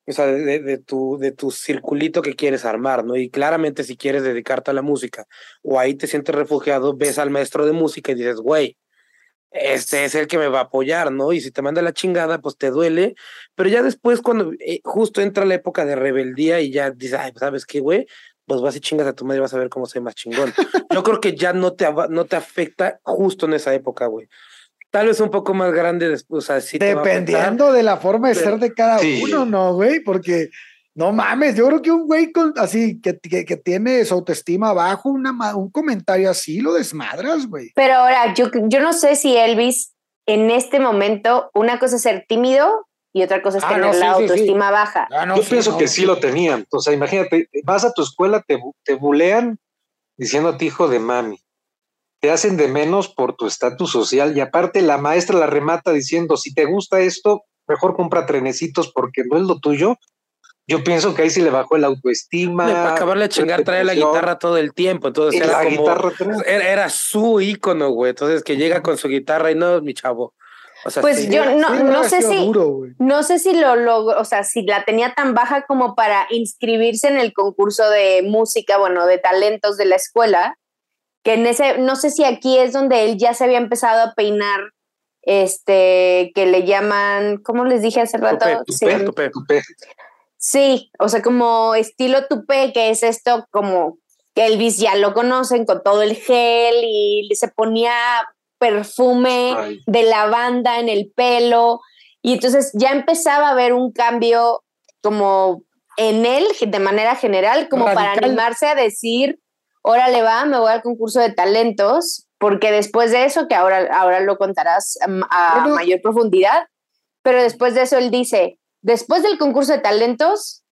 o sea, de, de tu, de tu circulito que quieres armar, ¿no? Y claramente si quieres dedicarte a la música o ahí te sientes refugiado, ves al maestro de música y dices, güey, este es el que me va a apoyar, ¿no? Y si te manda la chingada, pues te duele, pero ya después cuando eh, justo entra la época de rebeldía y ya dices, ay, ¿sabes qué, güey? Pues vas y chingas a tu madre y vas a ver cómo soy más chingón. Yo creo que ya no te, no te afecta justo en esa época, güey. Tal vez un poco más grande después, o sea, sí afectar. Dependiendo de la forma de pero- ser de cada Sí. uno, ¿no, güey? Porque no mames, yo creo que un güey con, así que, que, que tiene su autoestima bajo, una, un comentario así lo desmadras, güey. Pero ahora, yo, yo no sé si Elvis en este momento, una cosa es ser tímido y otra cosa es Ah, tener no, sí, la sí, sí. autoestima baja. Ah, no, Yo sí, pienso no. que sí lo tenían. O sea, imagínate, vas a tu escuela, te, te bulean diciéndote hijo de mami. Te hacen de menos por tu estatus social y aparte la maestra la remata diciendo, si te gusta esto, mejor compra trenecitos porque no es lo tuyo. Yo pienso que ahí sí le bajó el autoestima. Para acabarle de chingar, trae la guitarra todo el tiempo. Entonces era la como. Era, era su ícono, güey. Entonces que llega con su guitarra y no, mi chavo. O sea, Pues sí. yo no, Sí, no sé si, duro, no sé si lo logró, o sea, si la tenía tan baja como para inscribirse en el concurso de música, bueno, de talentos de la escuela, que en ese, no sé si aquí es donde él ya se había empezado a peinar, este, que le llaman, ¿cómo les dije hace rato? Tupé, Sí. tupé, tupé. Tupé. Sí, o sea, como estilo tupé, que es esto como que Elvis ya lo conocen con todo el gel y se ponía perfume Ay. de lavanda en el pelo y entonces ya empezaba a haber un cambio como en él de manera general, como para animarse a decir, órale va, me voy al concurso de talentos, porque después de eso, que ahora, ahora lo contarás a mayor profundidad, pero después de eso él dice, después del concurso de talentos,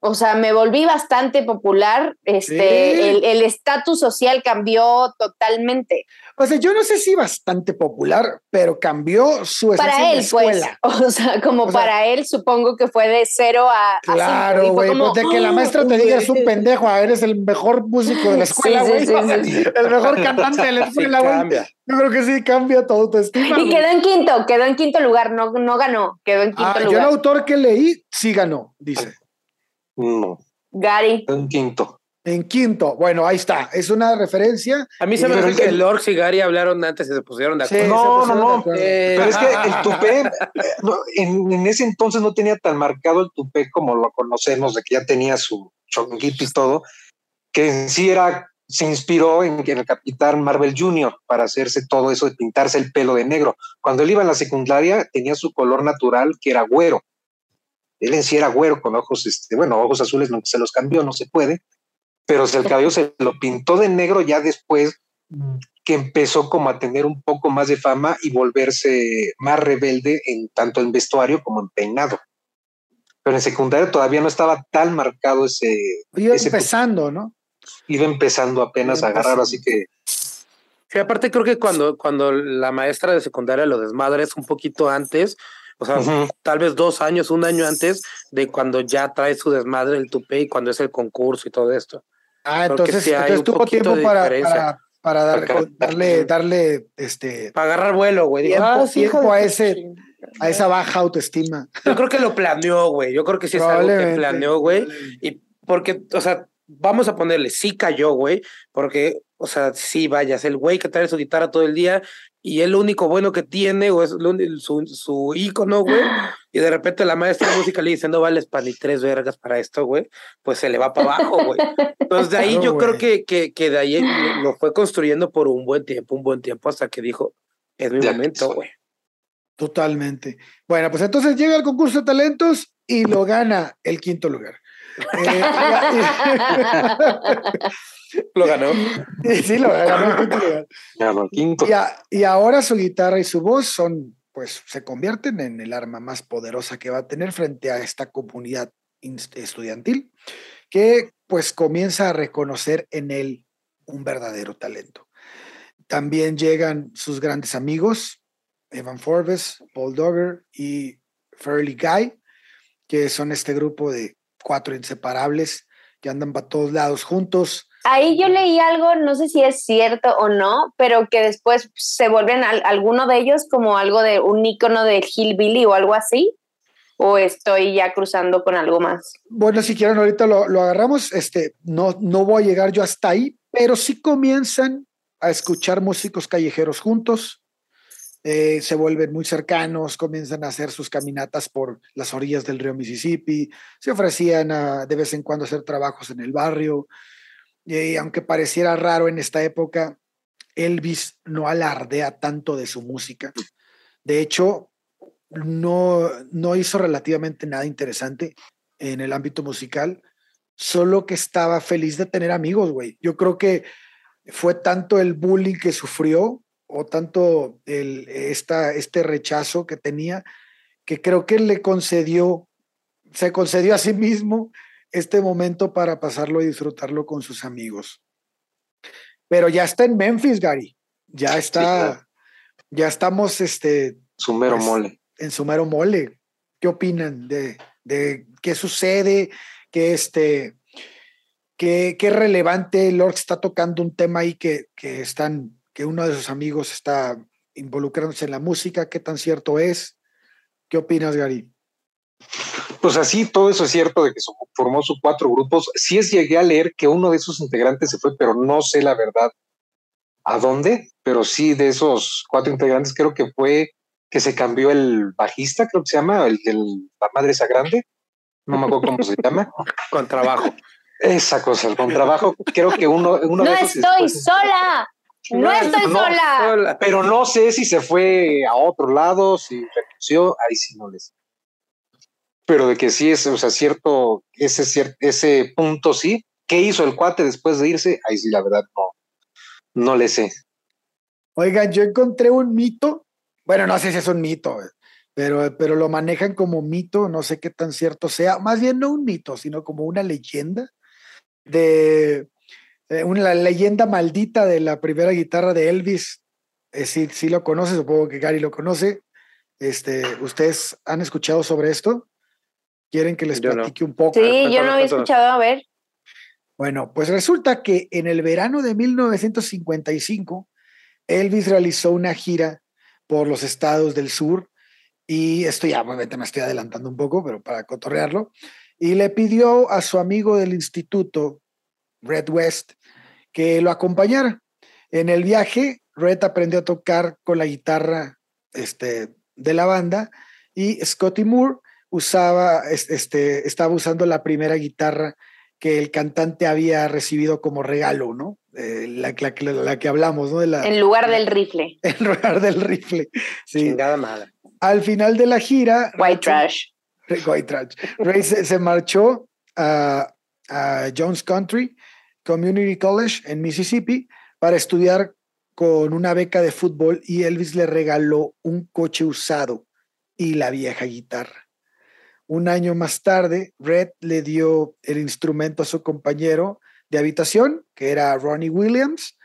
o sea, me volví bastante popular, este, el estatus social cambió totalmente. O sea, yo no sé si bastante popular, pero cambió su Para él, pues. O sea, como para él, supongo que fue de cero a. Claro, güey. Pues de que la maestra te diga es un pendejo, ah, eres el mejor músico de la escuela, güey. el mejor cantante de la escuela, güey. Yo creo que sí cambia todo tu estima. Y quedó en quinto, quedó en quinto lugar, no, no ganó, quedó en quinto ah, lugar. Yo el autor que leí sí ganó, dice. No. Gary. En quinto. En quinto, bueno, ahí está, es una referencia. A mí se me hace que el Lorx y Gary hablaron antes y se pusieron de acuerdo. no, no, no, pero es que el tupé, eh, en, ese entonces no tenía tan marcado el tupé como lo conocemos, de que ya tenía su chonguito y todo, que en sí era, se inspiró en, en el Capitán Marvel Jr. para hacerse todo eso de pintarse el pelo de negro. Cuando él iba en la secundaria tenía su color natural que era güero. Él en sí era güero con ojos, este, bueno, ojos azules, no se los cambió, no se puede pero el cabello se lo pintó de negro ya después que empezó como a tener un poco más de fama y volverse más rebelde en tanto en vestuario como en peinado. Pero en secundaria todavía no estaba tan marcado ese. Iba empezando, ¿no? Iba empezando apenas a agarrar, así que. Sí, aparte creo que cuando, cuando la maestra de secundaria lo desmadra es un poquito antes, o sea, tal vez dos años, un año antes de cuando ya trae su desmadre el tupé y cuando es el concurso y todo esto. Ah, entonces, entonces tuvo tiempo para, para, darle, darle, este. Para agarrar vuelo, güey. Tiempo, ah, tiempo a ese, a esa baja autoestima. Yo creo que lo planeó, güey. Yo creo que sí es algo que planeó, güey. Y porque, o sea, vamos a ponerle, sí cayó, güey, porque, o sea, sí, vayas, el güey que trae su guitarra todo el día y el único bueno que tiene, o es su, su ícono, güey, y de repente la maestra de música le dice, no vales para ni tres vergas para esto, güey, pues se le va para abajo, güey. Entonces de ahí yo creo que, que, que de ahí lo fue construyendo por un buen tiempo, un buen tiempo, hasta que dijo, es mi momento, güey. Totalmente. Bueno, pues entonces llega el concurso de talentos y lo gana el quinto lugar. Eh, lo ganó. Sí, lo ganó. Ganó el quinto. Y, ahora su guitarra y su voz son, pues, se convierten en el arma más poderosa que va a tener frente a esta comunidad estudiantil, que pues comienza a reconocer en él un verdadero talento. También llegan sus grandes amigos, Evan Forbes, Paul Dogger y Fairly Guy, que son este grupo de cuatro inseparables que andan para todos lados juntos. Ahí yo leí algo, no sé si es cierto o no, pero que después se vuelven alguno de ellos como algo de un icono de Hillbilly o algo así. ¿O estoy ya cruzando con algo más? Bueno, si quieren, ahorita lo, lo agarramos. Este, no, no voy a llegar yo hasta ahí, pero sí comienzan a escuchar músicos callejeros juntos, eh, se vuelven muy cercanos, comienzan a hacer sus caminatas por las orillas del río Mississippi, se ofrecían de vez en cuando hacer trabajos en el barrio, y aunque pareciera raro en esta época, Elvis no alardea tanto de su música. De hecho, no, no hizo relativamente nada interesante en el ámbito musical, solo que estaba feliz de tener amigos, güey. Yo creo que fue tanto el bullying que sufrió o tanto el, esta, este rechazo que tenía, que creo que le concedió, se concedió a sí mismo este momento para pasarlo y disfrutarlo con sus amigos. Pero ya está en Memphis, Gary. Ya está, ya estamos, este... Sumero pues, mole. En Sumero mole. ¿Qué opinan de, de qué sucede? Que este, qué, qué relevante Lord está tocando un tema ahí que, que están que uno de sus amigos está involucrándose en la música, ¿qué tan cierto es? ¿Qué opinas, Gary? Pues así, todo eso es cierto de que formó sus cuatro grupos. Sí es llegué a leer que uno de sus integrantes se fue, pero no sé la verdad a dónde, pero sí de esos cuatro integrantes creo que fue que se cambió el bajista, creo que se llama, el de la madre esa grande, no me acuerdo cómo se llama. Con trabajo. Esa cosa, el contrabajo, creo que uno... uno no estoy sola. No estoy sola. Pero no sé si se fue a otro lado, si renunció, ahí sí no les. Pero de que sí es, o sea, cierto, ese, ese punto sí. ¿Qué hizo el cuate después de irse? Ahí sí, la verdad, no, no le sé. Oigan, yo encontré un mito. Bueno, no sé si es un mito. pero, pero lo manejan como mito, no sé qué tan cierto sea, más bien no un mito, sino como una leyenda de eh, una leyenda maldita de la primera guitarra de Elvis. Eh, sí lo conoce, supongo que Gary lo conoce. Este, ¿Ustedes han escuchado sobre esto? ¿Quieren que les Yo no. platique un poco? Sí, yo no había escuchado, a ver. Bueno, pues resulta que en el verano de 1955, Elvis realizó una gira por los estados del sur y esto ya, obviamente me estoy adelantando un poco, pero para cotorrearlo, y le pidió a su amigo del instituto, Red West, que lo acompañara. En el viaje, Red aprendió a tocar con la guitarra este, de la banda y Scotty Moore usaba, es- este, estaba usando la primera guitarra que el cantante había recibido como regalo, ¿no? Eh, la, la que- la que hablamos, ¿no? De la, En lugar del rifle. en lugar del rifle. Sí. Chingada madre. Al final de la gira, White trash. White trash. Ray se, se marchó a, a Jones Country Community College en Mississippi para estudiar con una beca de fútbol y Elvis le regaló un coche usado y la vieja guitarra. Un año más tarde, Red le dio el instrumento a su compañero de habitación, que era Ronnie Williams,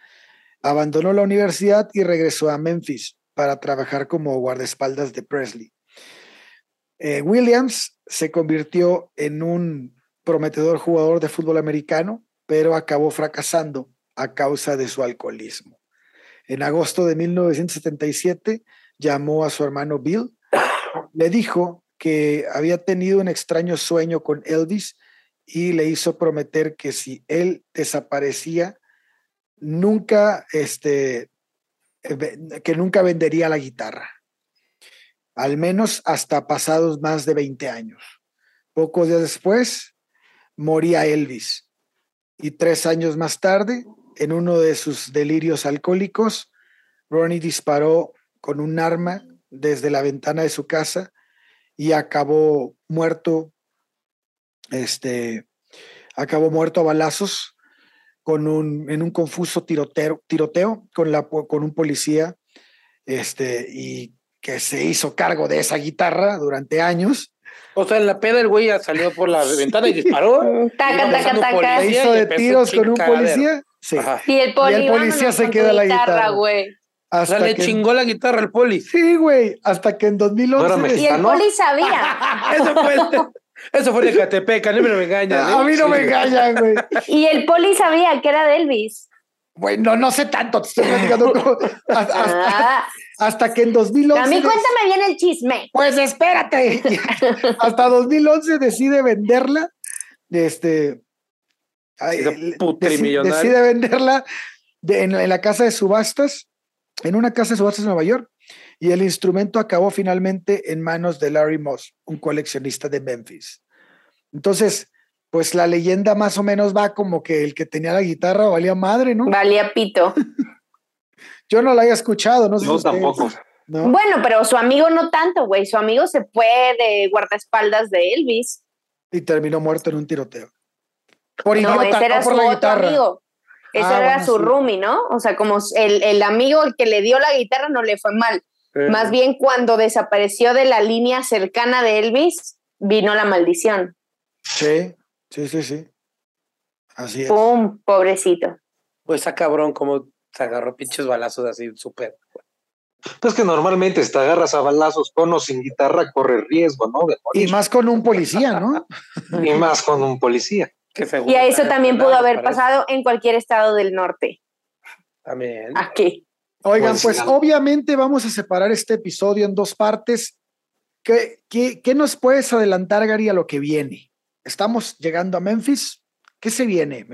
abandonó la universidad y regresó a Memphis para trabajar como guardaespaldas de Presley. Eh, Williams se convirtió en un prometedor jugador de fútbol americano, pero acabó fracasando a causa de su alcoholismo. En agosto de 1977 llamó a su hermano Bill, le dijo que había tenido un extraño sueño con Elvis y le hizo prometer que si él desaparecía, nunca, este, que nunca vendería la guitarra al menos hasta pasados más de 20 años. Pocos días después, moría Elvis. Y tres años más tarde, en uno de sus delirios alcohólicos, Ronnie disparó con un arma desde la ventana de su casa y acabó muerto, este, acabó muerto a balazos con un, en un confuso tiroteo, tiroteo con, la, po- con un policía este, y que se hizo cargo de esa guitarra durante años. O sea, en la peda el güey ya salió por la ventana y disparó. Taca, taca, taca. Se hizo y de tiros con un policía. Sí. Y el poli, Y el policía se queda la guitarra. güey. O Hasta sea, le que- chingó la guitarra al poli. Sí, güey. Hasta que en 2011. No era Y el poli sabía. Eso fue, eso fue de Catepec, a mí no me engañan. ¿eh? a mí no me engañan, güey. Y el poli sabía que era de Elvis. Bueno, no sé tanto, te estoy platicando cómo- hasta, hasta- Ah, hasta que en 2011. a mí cuéntame bien el chisme. Pues espérate. hasta 2011 decide venderla. Este. ay, decide venderla de- en, la- en la casa de subastas, en una casa de subastas en Nueva York. Y el instrumento acabó finalmente en manos de Larry Moss, un coleccionista de Memphis. Entonces, pues la leyenda más o menos va como que el que tenía la guitarra valía madre, ¿no? Valía pito. Yo no la había escuchado, no sé No, si tampoco. ¿no? Bueno, pero su amigo no tanto, güey. Su amigo se fue de guardaespaldas de Elvis. Y terminó muerto en un tiroteo. Por No, idiota, ese era no su la otro guitarra. amigo. Ese Ah, era bueno, su sí. roomie, ¿no? O sea, como el, el amigo el que le dio la guitarra no le fue mal. Eh, Más bien cuando desapareció de la línea cercana de Elvis, vino la maldición. Sí, sí, sí, sí. Así es. ¡Pum! Pobrecito. Pues esa cabrón como se agarró pinches balazos así súper. Pues que normalmente si te agarras a balazos con o sin guitarra, corre riesgo, ¿no? De Y más con un policía, ¿no? Y más con un policía. Que seguro Y a eso también pudo haber pasado en cualquier estado del norte. También. Aquí. Oigan, Pues, pues obviamente vamos a separar este episodio en dos partes. ¿Qué, qué, qué nos puedes adelantar, Gary, a lo que viene? Estamos llegando a Memphis. ¿Qué se viene?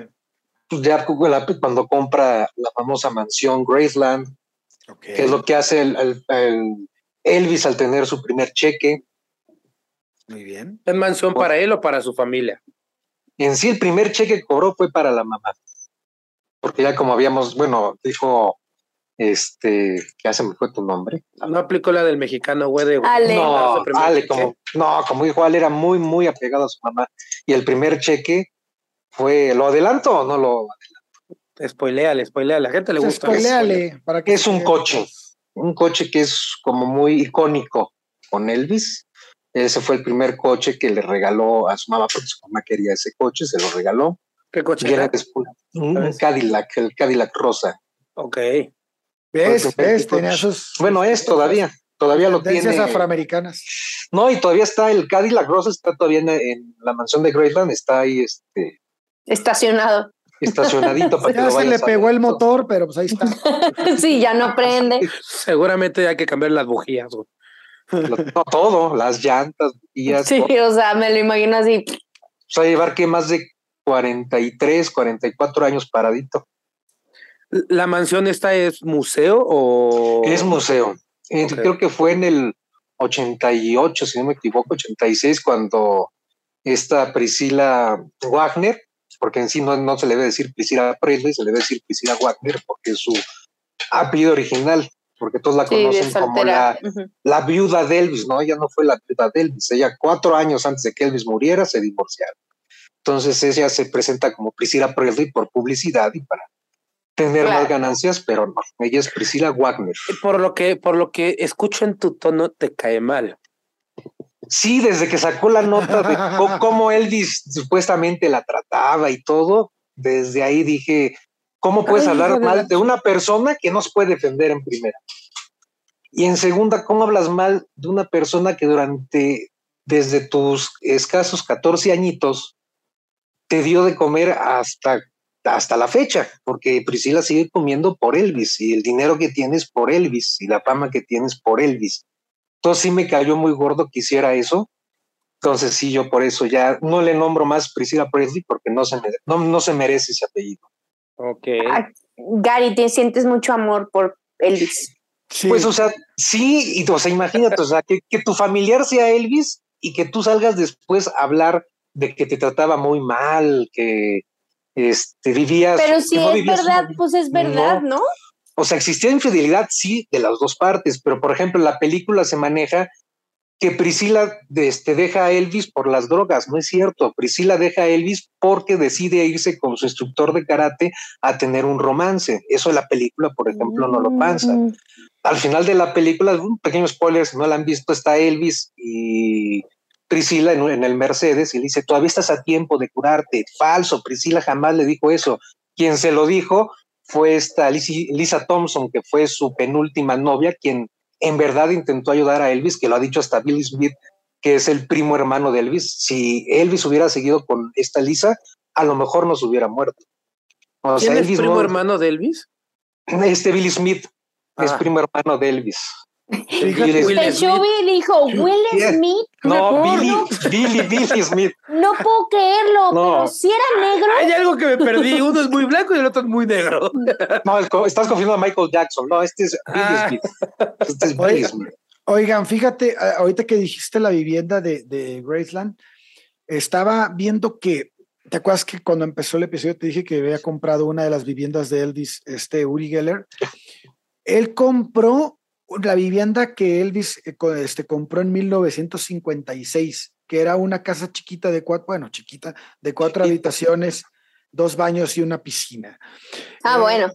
Pues ya cuando compra la famosa mansión Graceland, que es lo que hace el, el- el Elvis al tener su primer cheque. Muy bien. ¿Es mansión para él o para su familia? Y en sí el primer cheque que cobró fue para la mamá. Porque ya como habíamos, bueno, dijo, este, que ya se me fue tu nombre. No aplicó la del mexicano, güey, de Ale. No, Ale, como, no, como dijo Ale, era muy, muy apegado a su mamá. Y el primer cheque fue, ¿lo adelanto o no lo? Spoileale, spoileale. A la gente le gusta. Spoiléale, para que Es un coche, un coche que es como muy icónico con Elvis. Ese fue el primer coche que le regaló a su mamá, porque su mamá quería ese coche, se lo regaló. ¿Qué coche? Y era después un Cadillac, el Cadillac rosa. Ok. ¿Ves? ¿Ves? Tenía sus Bueno, es todavía, todavía lo tendencias tiene. afroamericanas. No, y todavía está el Cadillac rosa, está todavía en, en la mansión de Graceland, está ahí este, Estacionado. estacionadito para que Ya lo se le pegó el motor, pero pues ahí está. sí, ya no prende. Seguramente hay que cambiar las bujías. güey. Lo- No, todo, las llantas, y Sí, o sea, me lo imagino así. O sea, llevar que más de 43, 44 años paradito. ¿La mansión esta es museo o...? Es museo. Creo que fue en el 88, si no me equivoco, 86, cuando esta Priscila Wagner, porque en sí no, no se le debe decir Priscila Presley, se le debe decir Priscila Wagner porque es su apellido original, porque todos la Sí, conocen como la, viuda de Elvis, ¿no? Ella no fue la viuda de Elvis, ella cuatro años antes de que Elvis muriera se divorciaron. Entonces ella se presenta como Priscila Presley por publicidad y para tener Claro. más ganancias, pero no, ella es Priscila Wagner. Por lo que, por lo que escucho en tu tono, te cae mal. Sí, desde que sacó la nota de cómo Elvis supuestamente la trataba y todo, desde ahí dije, ¿cómo puedes Ay, hablar mal de una persona que no se puede defender en primera? Y en segunda, ¿cómo hablas mal de una persona que durante, desde tus escasos 14 añitos, te dio de comer hasta, hasta la fecha? Porque Priscila sigue comiendo por Elvis y el dinero que tienes por Elvis y la fama que tienes por Elvis. Entonces sí me cayó muy gordo que hiciera eso. Entonces sí, yo por eso ya no le nombro más Priscila Presley porque no se, me, no, no se merece ese apellido. Ok. Ah, Gary, ¿te sientes mucho amor por Elvis? Sí. Pues, o sea, sí, y, o sea, imagínate, o sea, que, que tu familiar sea Elvis y que tú salgas después a hablar de que te trataba muy mal, que este, vivías. Pero si no es verdad, una- pues es verdad, ¿no? O sea, existía infidelidad, sí, de las dos partes, pero por ejemplo, la película se maneja que Priscila este, deja a Elvis por las drogas. No es cierto. Priscila deja a Elvis porque decide irse con su instructor de karate a tener un romance. Eso en la película, por ejemplo, no lo pasa. Mm. Al final de la película, un pequeño spoiler, si no la han visto, está Elvis y Priscila en, en el Mercedes y le dice, todavía estás a tiempo de curarte. Falso, Priscila jamás le dijo eso. Quien se lo dijo fue esta Lisa Thompson, que fue su penúltima novia, quien en verdad intentó ayudar a Elvis, que lo ha dicho hasta Billy Smith, que es el primo hermano de Elvis. Si Elvis hubiera seguido con esta Lisa, a lo mejor no se hubiera muerto. O ¿Quién sea, es Elvis primo no- hermano de Elvis? Este Billy Smith es Ah. primo hermano de Elvis. Will El Smith. Shuby dijo, Will. Smith, No, Billy. Billy, Billy Smith. no puedo creerlo, No. pero si era negro. Hay algo que me perdí. Uno es muy blanco y el otro es muy negro. No, estás confundiendo a Michael Jackson. No, este es Billy Ah. Smith. Este es Billy. Smith. Oigan, fíjate, ahorita que dijiste la vivienda de, de Graceland, estaba viendo que, ¿te acuerdas que cuando empezó el episodio te dije que había comprado una de las viviendas de Elvis, este Uri Geller? Él compró la vivienda que Elvis eh, este, compró en 1956, que era una casa chiquita de cuatro, bueno, chiquita, de cuatro habitaciones, dos baños y una piscina. Ah, Eh, bueno.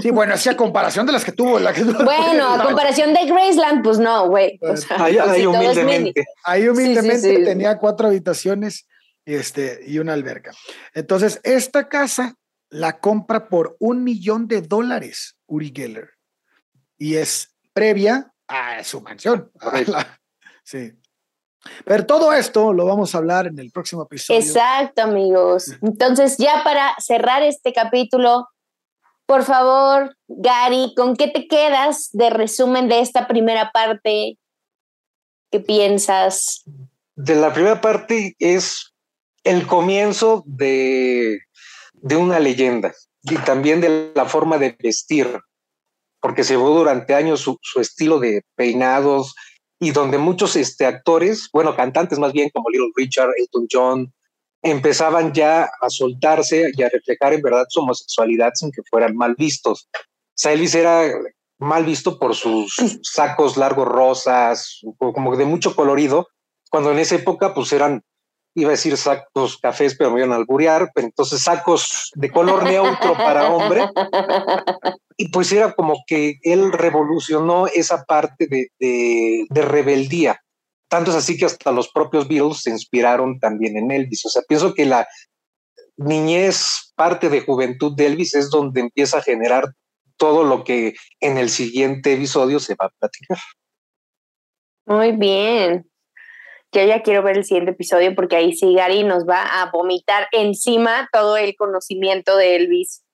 Sí, bueno, hacía comparación de las que tuvo. La que Bueno, a comparación de Graceland, pues no, güey. O sea, Ahí, ahí si todo es mini. humildemente. Ahí Sí, sí, humildemente sí. tenía cuatro habitaciones y, este, y una alberca. Entonces, esta casa la compra por un millón de dólares Uri Geller y es previa a su mansión. a la- sí. Pero todo esto lo vamos a hablar en el próximo episodio. Exacto, amigos. Entonces, ya para cerrar este capítulo, por favor, Gary, ¿con qué te quedas de resumen de esta primera parte? ¿Qué piensas? De la primera parte es el comienzo de, de una leyenda y también de la forma de vestir, porque se llevó durante años su, estilo de peinados y donde muchos este, actores, bueno, cantantes más bien como Little Richard, Elton John, empezaban ya a soltarse y a reflejar en verdad su homosexualidad sin que fueran mal vistos. O Elvis era mal visto por sus sacos largos rosas, como de mucho colorido, cuando en esa época pues eran, iba a decir sacos cafés, pero me iban a alburear, pero entonces sacos de color neutro para hombre, y pues era como que él revolucionó esa parte de, de, de rebeldía, tanto es así que hasta los propios Beatles se inspiraron también en Elvis. O sea, pienso que la niñez, parte de juventud de Elvis es donde empieza a generar todo lo que en el siguiente episodio se va a platicar. Muy bien. Yo ya quiero ver el siguiente episodio porque ahí sí Gary nos va a vomitar encima todo el conocimiento de Elvis.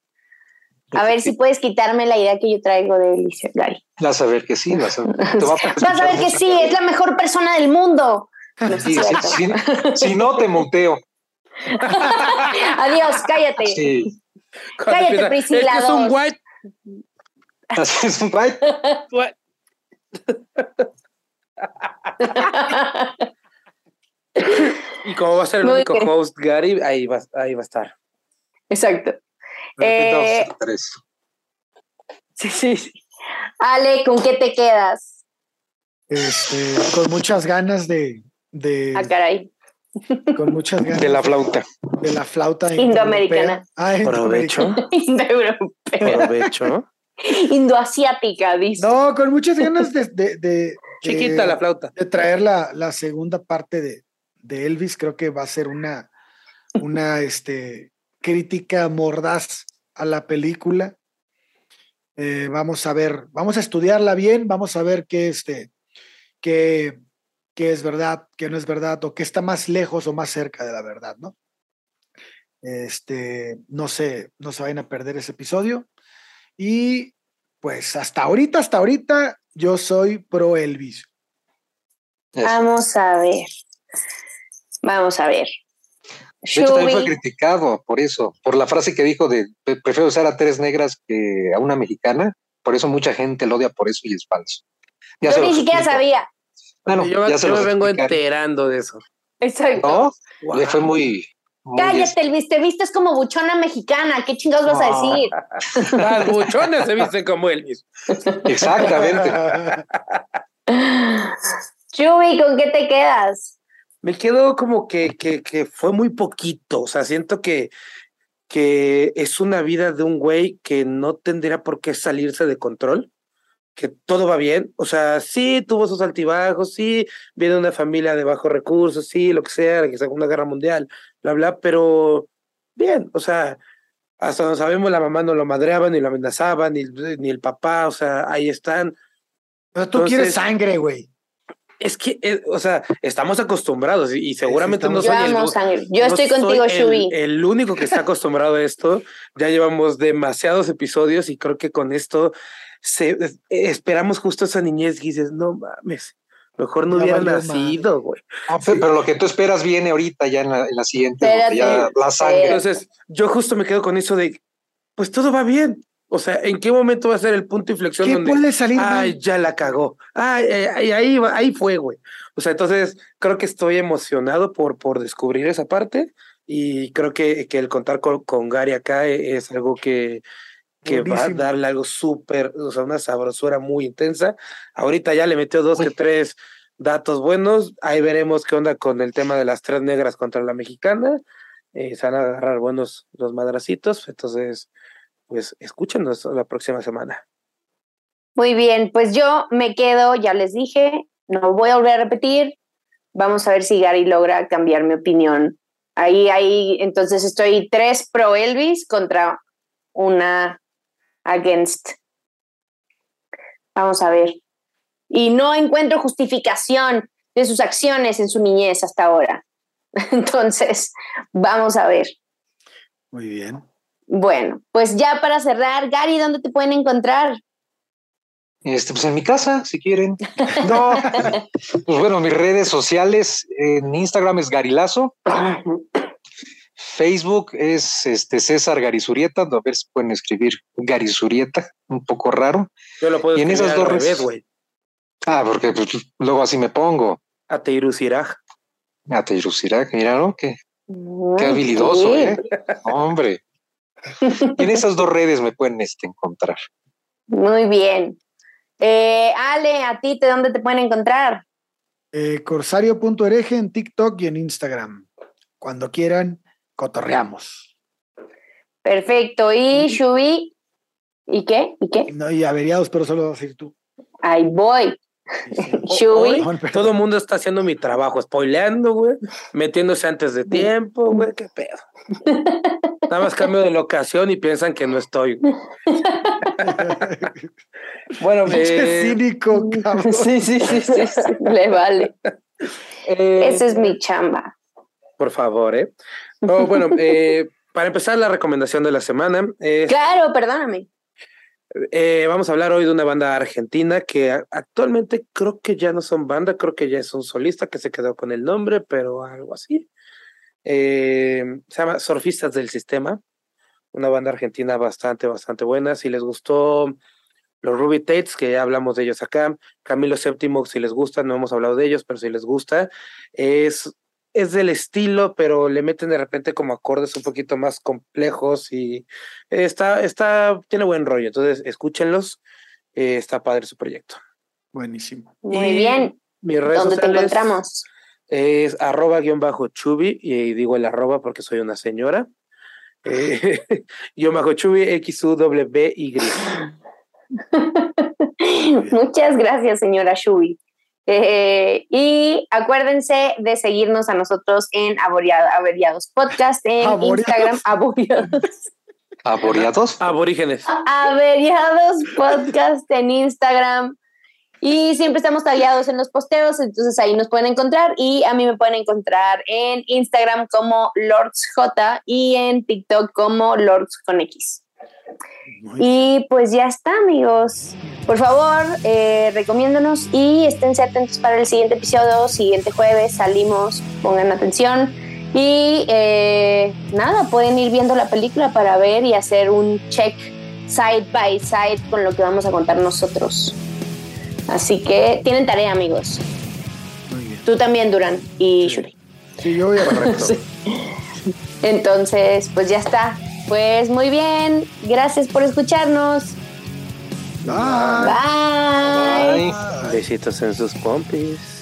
A ver si puedes quitarme la idea que yo traigo de Elvis, Gary. Vas a ver que sí, vas a, vas a ver que sí, es la mejor persona del mundo. si, no, te muteo. Adiós, cállate. Sí. Cállate, Priscila. Es, un white. es un white. Y como va a ser el único host Gary, ahí va, ahí va a estar. Exacto. Eh, sí, sí, sí. Ale, ¿con qué te quedas? Este, con muchas ganas de, de. Ah, caray. Con muchas ganas. De la flauta. De la flauta. Indoamericana. Ah, Provecho. Indoeuropea. Provecho. Indoasiática, dice. No, con muchas ganas de. de, de Chiquita la flauta. De traer la, la segunda parte de, de, Elvis. Creo que va a ser una, una este, crítica mordaz a la película. Eh, vamos a ver, vamos a estudiarla bien, vamos a ver qué, este, es verdad, qué no es verdad, o qué está más lejos o más cerca de la verdad, ¿no? Este, no sé, no se vayan a perder ese episodio. Y pues hasta ahorita, hasta ahorita, yo soy pro Elvis. Vamos a ver. Vamos a ver. De hecho, también fue criticado por eso, por la frase que dijo de prefiero usar a tres negras que a una mexicana. Por eso mucha gente lo odia por eso y es falso. Yo ni siquiera sabía. Bueno, yo, ya me vengo enterando de eso. Exacto. ¿No? Le fue muy, Cállate, Elvis, te vistes como buchona mexicana. ¿Qué chingados vas a decir? Las buchonas se visten como Elvis. Exactamente. Chuy, ¿con qué te quedas? Me quedo como que, que, que fue muy poquito. O sea, siento que, que es una vida de un güey que no tendría por qué salirse de control que todo va bien. O sea, sí tuvo sus altibajos, sí viene de una familia de bajos recursos, sí, lo que sea, que Segunda Guerra Mundial, bla, bla, pero bien, o sea, hasta no sabemos, la mamá no lo madreaban, ni lo amenazaban, ni, ni el papá, o sea, ahí están. Pero tú quieres sangre, güey. Es que, eh, o sea, estamos acostumbrados y, seguramente no soy el, Yo estoy contigo, Shubi. El, único que está acostumbrado a esto. Ya llevamos demasiados episodios y creo que con esto se, esperamos justo esa niñez y dices, no mames, mejor no, hubiera nacido, güey. Ah, pero lo que tú esperas viene ahorita ya en la, siguiente, ya la sangre. Entonces, yo justo me quedo con eso de, pues todo va bien. O sea, ¿en qué momento va a ser el punto de inflexión ¿Qué puede salir ay, ya la cagó? Ay, ay, ahí, ahí fue, güey. O sea, entonces creo que estoy emocionado por, por descubrir esa parte y creo que, que el contar con, con Gary acá es algo que, que va a darle algo súper, o sea, una sabrosura muy intensa. Ahorita ya le metió dos que tres datos buenos. Ahí veremos qué onda con el tema de las tres negras contra la mexicana. Eh, se van a agarrar buenos los madracitos. Entonces, pues escúchenos la próxima semana. Muy bien, pues yo me quedo, ya les dije, no voy a volver a repetir. Vamos a ver si Gary logra cambiar mi opinión. Ahí, ahí, entonces estoy tres pro Elvis contra una against. Vamos a ver. Y no encuentro justificación de sus acciones en su niñez hasta ahora. Entonces, vamos a ver. Muy bien. Bueno, pues ya para cerrar, Gary, ¿dónde te pueden encontrar? Este, pues en mi casa, si quieren. No, pues bueno, mis redes sociales en Instagram es Garilazo. Facebook es este César Garizurieta, a ver si pueden escribir Garizurieta, un poco raro. Yo lo puedo y en esas dos redes, güey. Ah, porque pues, luego así me pongo. Ateirusiraj. Ateirusiraj, mira, ¿no? Qué, qué habilidoso, ¿eh? Hombre. en esas dos redes me pueden este, encontrar. Muy bien. Eh, Ale, ¿a ti de dónde te pueden encontrar? Eh, corsario.ereje en TikTok y en Instagram. Cuando quieran, cotorreamos. Perfecto. ¿Y Shubi? ¿Y qué? ¿Y qué? No, y averiados, pero solo vas a ir tú. Ahí voy. Hoy todo el mundo está haciendo mi trabajo, spoileando, güey, metiéndose antes de tiempo, güey, qué pedo. Nada más cambio de locación y piensan que no estoy. bueno, eh, cínico, cabrón. Sí, sí, sí, sí, sí, le vale. eh, Esa es mi chamba. por favor, ¿eh? No, bueno, eh, para empezar la recomendación de la semana, es Claro, perdóname. Eh, vamos a hablar hoy de una banda argentina que actualmente creo que ya no son banda, creo que ya es un solista que se quedó con el nombre, pero algo así. Eh, se llama Surfistas del Sistema, una banda argentina bastante, bastante buena. Si les gustó los Ruby Tates, que ya hablamos de ellos acá, Camilo VII, si les gusta, no hemos hablado de ellos, pero si les gusta, es, es del estilo, pero le meten de repente como acordes un poquito más complejos y está, está, tiene buen rollo. Entonces, escúchenlos, eh, está padre su proyecto. Buenísimo. Muy Y bien. Mis redes ¿Dónde te encontramos? Es arroba guion bajo chubi, y digo el arroba porque soy una señora. Eh, guion bajo chubi, X U W Y. Muchas gracias, señora Shubi. Eh, y acuérdense de seguirnos a nosotros en Averiados Podcast, en. Instagram, Aboriados. ¿Aboreados? Aborígenes. Averiados Podcast en Instagram. Y siempre estamos tagueados en los posteos, entonces ahí nos pueden encontrar. Y a mí me pueden encontrar en Instagram como LordsJ y en TikTok como Lords con X. Y pues ya está, amigos. Por favor, eh, recomiéndanos y esténse atentos para el siguiente episodio. Siguiente jueves salimos, pongan atención. Y eh, nada, pueden ir viendo la película para ver y hacer un check side by side con lo que vamos a contar nosotros. Así que tienen tarea, amigos. Muy bien. Tú también, Duran y Sí. Shuri. Sí, yo voy a Correcto. Entonces, pues ya está. Pues muy bien. Gracias por escucharnos. Bye. Bye. Bye. Besitos en sus pompis.